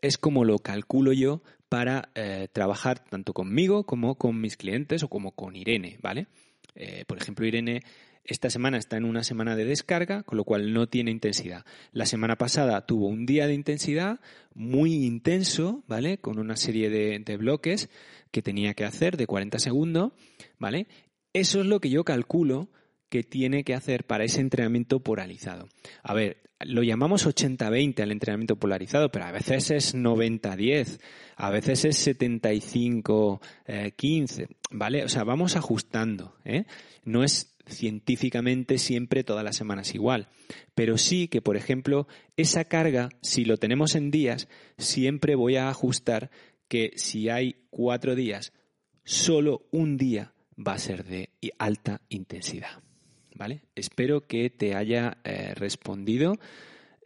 es como lo calculo yo para eh, trabajar tanto conmigo como con mis clientes o como con Irene, ¿vale? Eh, por ejemplo, Irene esta semana está en una semana de descarga, con lo cual no tiene intensidad. La semana pasada tuvo un día de intensidad muy intenso, ¿vale? Con una serie de, de bloques que tenía que hacer de 40 segundos, ¿vale? Eso es lo que yo calculo que tiene que hacer para ese entrenamiento polarizado. A ver, lo llamamos 80-20 al entrenamiento polarizado, pero a veces es 90-10, a veces es 75-15, ¿vale? O sea, vamos ajustando, ¿eh? No es científicamente siempre todas las semanas igual, pero sí que, por ejemplo, esa carga, si lo tenemos en días, siempre voy a ajustar que si hay cuatro días, solo un día va a ser de alta intensidad. ¿Vale? Espero que te haya eh, respondido.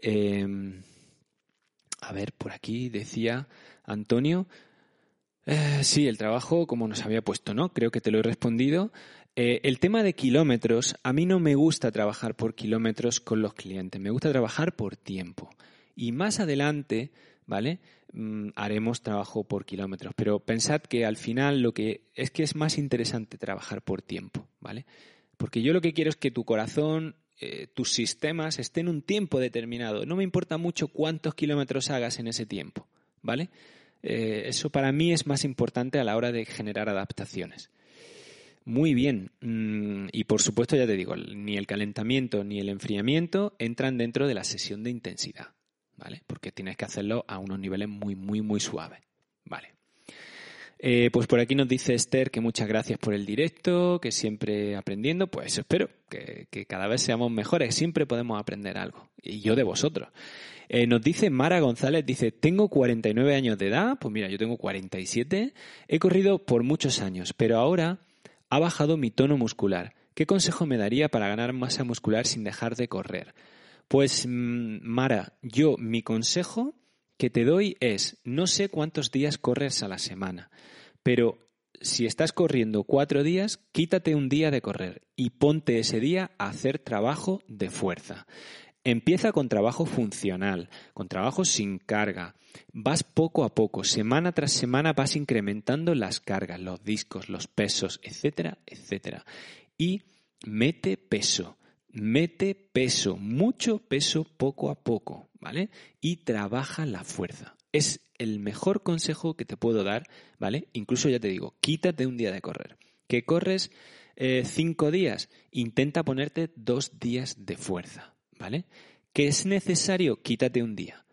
Em, a ver, por aquí decía Antonio. Eh, sí, el trabajo, como nos había puesto, ¿no? Creo que te lo he respondido. Eh, el tema de kilómetros, a mí no me gusta trabajar por kilómetros con los clientes, me gusta trabajar por tiempo. Y más adelante ¿vale? Mm, haremos trabajo por kilómetros. Pero pensad que al final lo que es que es más interesante trabajar por tiempo, ¿vale? Porque yo lo que quiero es que tu corazón, eh, tus sistemas estén un tiempo determinado. No me importa mucho cuántos kilómetros hagas en ese tiempo, ¿vale? Eh, eso para mí es más importante a la hora de generar adaptaciones. Muy bien. Mm, y por supuesto, ya te digo, ni el calentamiento ni el enfriamiento entran dentro de la sesión de intensidad. ¿vale? Porque tienes que hacerlo a unos niveles muy, muy, muy suaves, ¿vale? Eh, pues por aquí nos dice Esther que muchas gracias por el directo, que siempre aprendiendo, pues espero que, cada vez seamos mejores, siempre podemos aprender algo, y yo de vosotros. Eh, nos dice Mara González, dice, tengo 49 años de edad, pues mira, yo tengo 47, he corrido por muchos años, pero ahora ha bajado mi tono muscular. ¿Qué consejo me daría para ganar masa muscular sin dejar de correr? Pues mm, Mara, yo mi consejo que te doy es, no sé cuántos días corres a la semana, pero si estás corriendo cuatro días, quítate un día de correr y ponte ese día a hacer trabajo de fuerza. Empieza con trabajo funcional, con trabajo sin carga. Vas poco a poco, semana tras semana vas incrementando las cargas, los discos, los pesos, etcétera, etcétera. Y mete peso mete peso, mucho peso poco a poco, ¿vale? Y trabaja la fuerza. Es el mejor consejo que te puedo dar, ¿vale? Incluso ya te digo, quítate un día de correr. Que corres eh, cinco días, intenta ponerte dos días de fuerza, ¿vale? Que es necesario, quítate un día.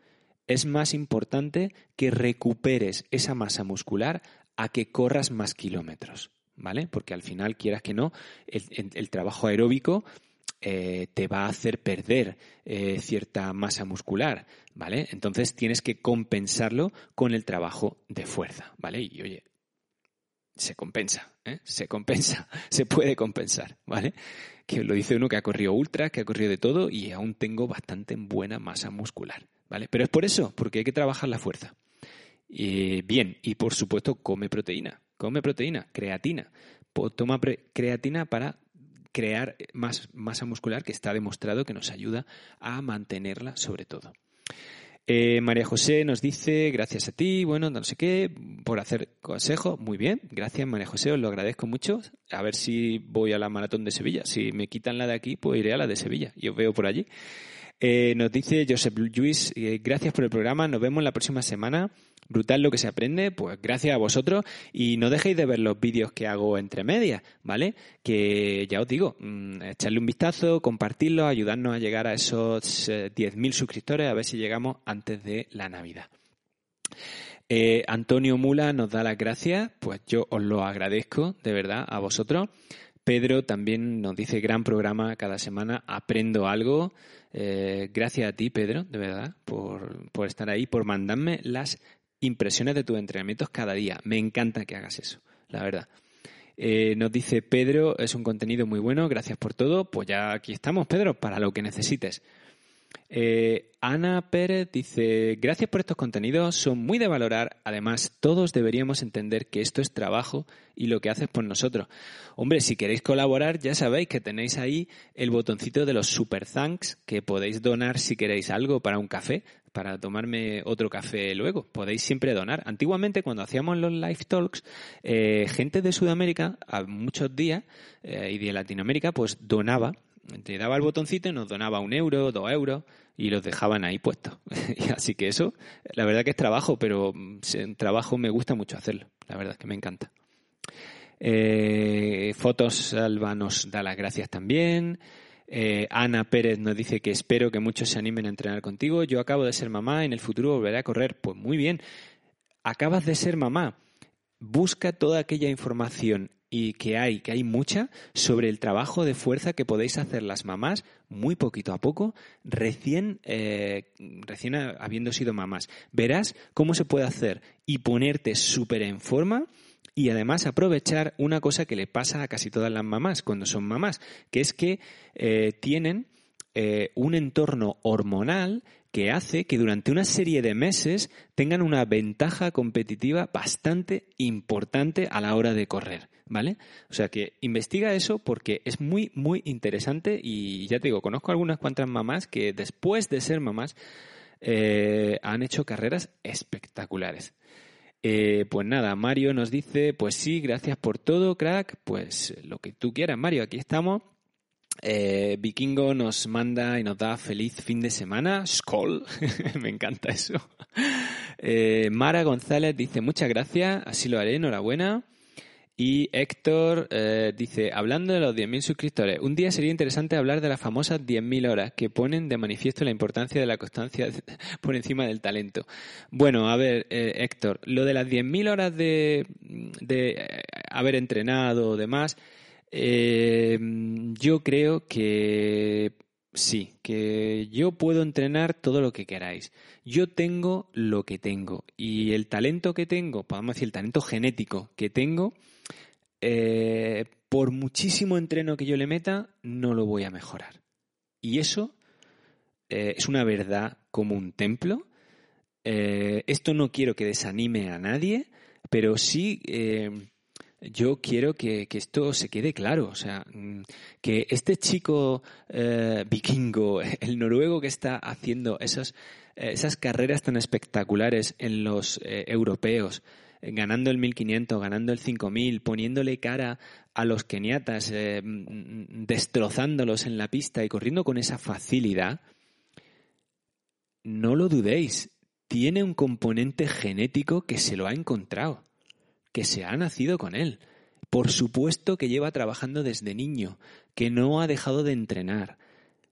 Es más importante que recuperes esa masa muscular a que corras más kilómetros, ¿vale? Porque al final, quieras que no, el trabajo aeróbico eh, te va a hacer perder eh, cierta masa muscular, ¿vale? Entonces tienes que compensarlo con el trabajo de fuerza, ¿vale? Y oye, se compensa, ¿eh? se compensa, se puede compensar, ¿vale? Que lo dice uno que ha corrido ultra, que ha corrido de todo y aún tengo bastante buena masa muscular, ¿vale? Pero es por eso, porque hay que trabajar la fuerza. bien, y por supuesto come proteína, come proteína, creatina. Toma creatina para crear más masa muscular que está demostrado que nos ayuda a mantenerla sobre todo. Eh, María José nos dice, gracias a ti, bueno, no sé qué, por hacer consejo. Muy bien, gracias María José, os lo agradezco mucho. A ver si voy a la maratón de Sevilla. Si me quitan la de aquí, pues iré a la de Sevilla y os veo por allí. Eh, nos dice Josep Luis, eh, gracias por el programa, nos vemos la próxima semana. Brutal lo que se aprende, pues gracias a vosotros y no dejéis de ver los vídeos que hago entre medias, ¿vale? Que ya os digo, mm, echarle un vistazo, compartirlo, ayudarnos a llegar a esos 10.000 eh, suscriptores, a ver si llegamos antes de la Navidad. Antonio Mula nos da las gracias, pues yo os lo agradezco de verdad a vosotros. Pedro también nos dice gran programa cada semana, aprendo algo. Eh, gracias a ti, Pedro, de verdad, por, estar ahí, por mandarme las impresiones de tus entrenamientos cada día. Me encanta que hagas eso, la verdad. Eh, nos dice Pedro, es un contenido muy bueno, gracias por todo. Pues ya aquí estamos, Pedro, para lo que necesites. Eh, Ana Pérez dice, gracias por estos contenidos, son muy de valorar. Además, todos deberíamos entender que esto es trabajo y lo que haces por nosotros. Hombre, si queréis colaborar, ya sabéis que tenéis ahí el botoncito de los super thanks, que podéis donar si queréis algo para un café, para tomarme otro café luego. Podéis siempre donar. Antiguamente, cuando hacíamos los live talks, eh, gente de Sudamérica, a muchos días, eh, y de Latinoamérica, pues donaba te daba el botoncito y nos donaba un euro, dos euros y los dejaban ahí puestos. Así que eso, la verdad que es trabajo, pero mm, trabajo me gusta mucho hacerlo. La verdad es que me encanta. Eh, Fotos Alba nos da las gracias también. Eh, Ana Pérez nos dice que espero que muchos se animen a entrenar contigo. Yo acabo de ser mamá, en el futuro volveré a correr. Pues muy bien. Acabas de ser mamá. Busca toda aquella información y que hay, que hay mucha sobre el trabajo de fuerza que podéis hacer las mamás muy poquito a poco, recién, eh, recién habiendo sido mamás. Verás cómo se puede hacer y ponerte súper en forma y además aprovechar una cosa que le pasa a casi todas las mamás cuando son mamás, que es que eh, tienen eh, un entorno hormonal que hace que durante una serie de meses tengan una ventaja competitiva bastante importante a la hora de correr. ¿Vale? O sea que investiga eso porque es muy, muy interesante y ya te digo, conozco algunas cuantas mamás que después de ser mamás eh, han hecho carreras espectaculares. Eh, pues nada, Mario nos dice, pues sí, gracias por todo, crack, pues lo que tú quieras, Mario, aquí estamos. Eh, Vikingo nos manda y nos da feliz fin de semana. Skoll, me encanta eso. Mara González dice muchas gracias, así lo haré, enhorabuena. Y Héctor eh, dice, hablando de los 10.000 suscriptores, un día sería interesante hablar de las famosas 10.000 horas que ponen de manifiesto la importancia de la constancia por encima del talento. Bueno, a ver, eh, Héctor, lo de las 10.000 horas de, de, eh, haber entrenado o demás, yo creo que sí, que yo puedo entrenar todo lo que queráis. Yo tengo lo que tengo y el talento que tengo, podemos decir el talento genético que tengo, eh, por muchísimo entreno que yo le meta, no lo voy a mejorar. Y eso eh, es una verdad como un templo. Eh, esto no quiero que desanime a nadie, pero sí yo quiero que, esto se quede claro. O sea, mm, que este chico vikingo, el noruego que está haciendo esas carreras tan espectaculares en los europeos, ganando el 1500, ganando el 5000, poniéndole cara a los keniatas, eh, mm, destrozándolos en la pista y corriendo con esa facilidad, no lo dudéis, tiene un componente genético que se lo ha encontrado, que se ha nacido con él. Por supuesto que lleva trabajando desde niño, que no ha dejado de entrenar,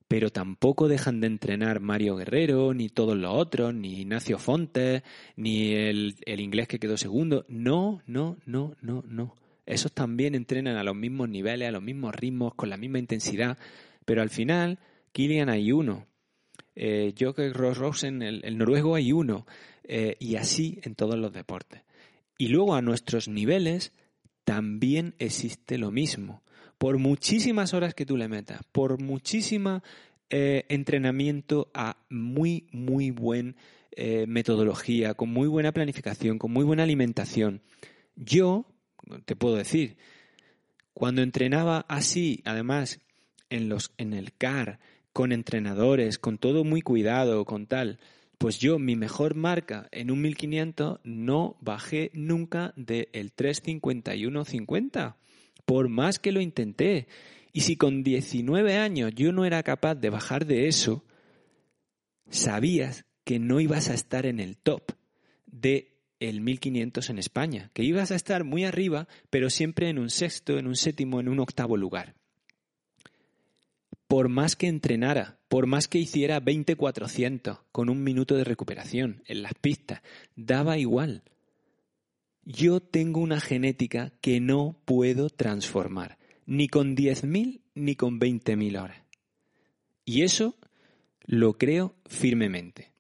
pero tampoco dejan de entrenar Mario Guerrero, ni todos los otros, ni Ignacio Fontes, ni el, inglés que quedó segundo. No, no, no, no, no. Esos también entrenan a los mismos niveles, a los mismos ritmos, con la misma intensidad, pero al final, Kilian hay uno. Eh, Joker Ross Rosen, el, noruego, hay uno. Eh, y así en todos los deportes. Y luego a nuestros niveles también existe lo mismo por muchísimas horas que tú le metas, por muchísima eh, entrenamiento a muy, muy buena eh, metodología, con muy buena planificación, con muy buena alimentación. Yo, te puedo decir, cuando entrenaba así, además, en, los, en el CAR, con entrenadores, con todo muy cuidado, con tal, pues yo, mi mejor marca en un 1500 no bajé nunca del 351.50 por más que lo intenté. Y si con 19 años yo no era capaz de bajar de eso, sabías que no ibas a estar en el top de el 1500 en España, que ibas a estar muy arriba, pero siempre en un sexto, en un séptimo, en un octavo lugar. Por más que entrenara, por más que hiciera 20-400 con un minuto de recuperación en las pistas, daba igual yo tengo una genética que no puedo transformar, ni con 10.000 ni con 20.000 horas. Y eso lo creo firmemente.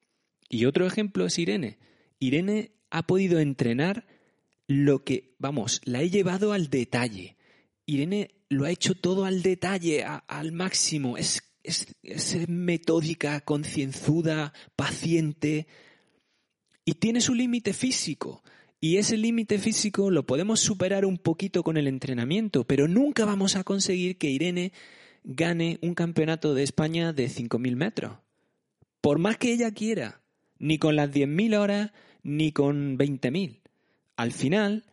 Y otro ejemplo es Irene. Irene ha podido entrenar lo que, vamos, la he llevado al detalle. Irene lo ha hecho todo al detalle, al máximo. Es, es metódica, concienzuda, paciente. Y tiene su límite físico. Y ese límite físico lo podemos superar un poquito con el entrenamiento, pero nunca vamos a conseguir que Irene gane un campeonato de España de 5.000 metros. Por más que ella quiera, ni con las 10.000 horas, ni con 20.000. Al final,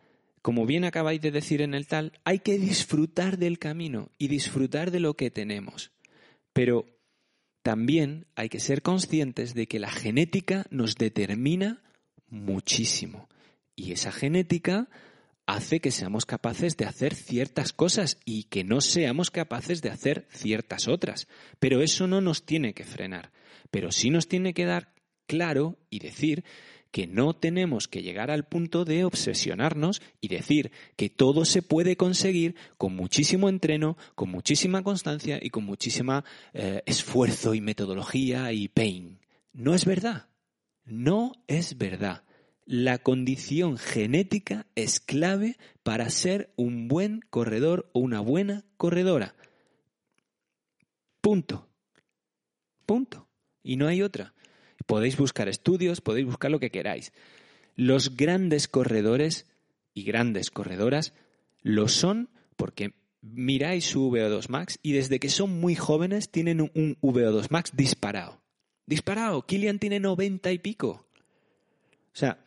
como bien acabáis de decir en el tal, hay que disfrutar del camino y disfrutar de lo que tenemos. Pero también hay que ser conscientes de que la genética nos determina muchísimo. Y esa genética hace que seamos capaces de hacer ciertas cosas y que no seamos capaces de hacer ciertas otras. Pero eso no nos tiene que frenar. Pero sí nos tiene que dar claro y decir que no tenemos que llegar al punto de obsesionarnos y decir que todo se puede conseguir con muchísimo entreno, con muchísima constancia y con muchísimo eh, esfuerzo y metodología y pain. No es verdad. No es verdad la condición genética es clave para ser un buen corredor o una buena corredora. Punto. Punto. Y no hay otra. Podéis buscar estudios, podéis buscar lo que queráis. Los grandes corredores y grandes corredoras lo son porque miráis su VO2 max y desde que son muy jóvenes tienen un VO2 max disparado. disparado, Kilian tiene 90 y pico. O sea,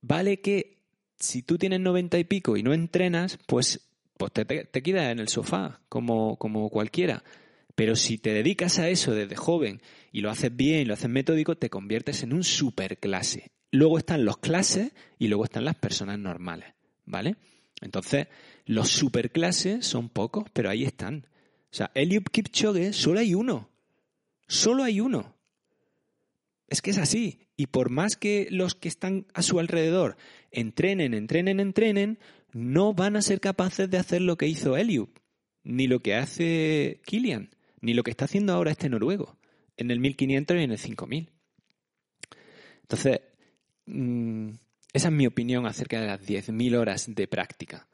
vale que si tú tienes 90 y pico y no entrenas, pues, pues te, te, quedas en el sofá, como, como cualquiera. Pero si te dedicas a eso desde joven y lo haces bien, lo haces metódico, te conviertes en un superclase. Luego están los clases y luego están las personas normales, ¿vale? Entonces, los superclases son pocos, pero ahí están. O sea, Eliud Kipchoge solo hay uno. Solo hay uno. Es que es así. Y por más que los que están a su alrededor entrenen, entrenen, entrenen, no van a ser capaces de hacer lo que hizo Eliud, ni lo que hace Kilian, ni lo que está haciendo ahora este noruego, en el 1500 y en el 5000. Entonces, mm, esa es mi opinión acerca de las 10.000 horas de práctica.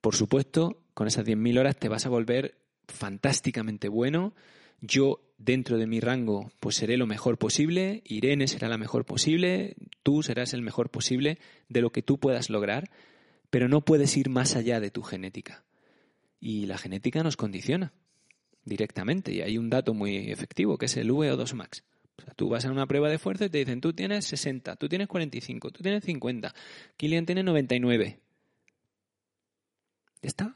Por supuesto, con esas 10.000 horas te vas a volver fantásticamente bueno. Yo, dentro de mi rango, pues seré lo mejor posible, Irene será la mejor posible, tú serás el mejor posible de lo que tú puedas lograr, pero no puedes ir más allá de tu genética. Y la genética nos condiciona directamente, y hay un dato muy efectivo, que es el VO2 max. O sea, tú vas a una prueba de fuerza y te dicen, tú tienes 60, tú tienes 45, tú tienes 50, Kilian tiene 99. Ya está,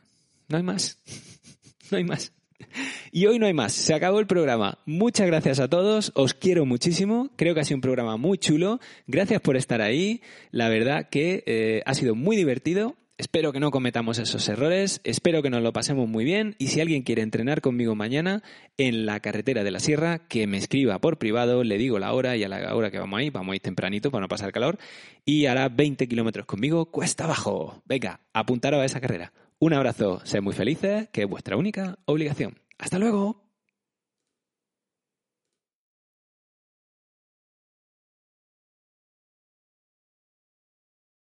no hay más, no hay más. Y hoy no hay más, se acabó el programa. Muchas gracias a todos, os quiero muchísimo, creo que ha sido un programa muy chulo, gracias por estar ahí, la verdad que eh, ha sido muy divertido Espero que no cometamos esos errores, espero que nos lo pasemos muy bien y si alguien quiere entrenar conmigo mañana en la carretera de la sierra, que me escriba por privado, le digo la hora y a la hora que vamos ahí, vamos a ir tempranito para no pasar calor y hará 20 kilómetros conmigo cuesta abajo. Venga, apuntaros a esa carrera. Un abrazo, sed muy felices, que es vuestra única obligación. Hasta luego.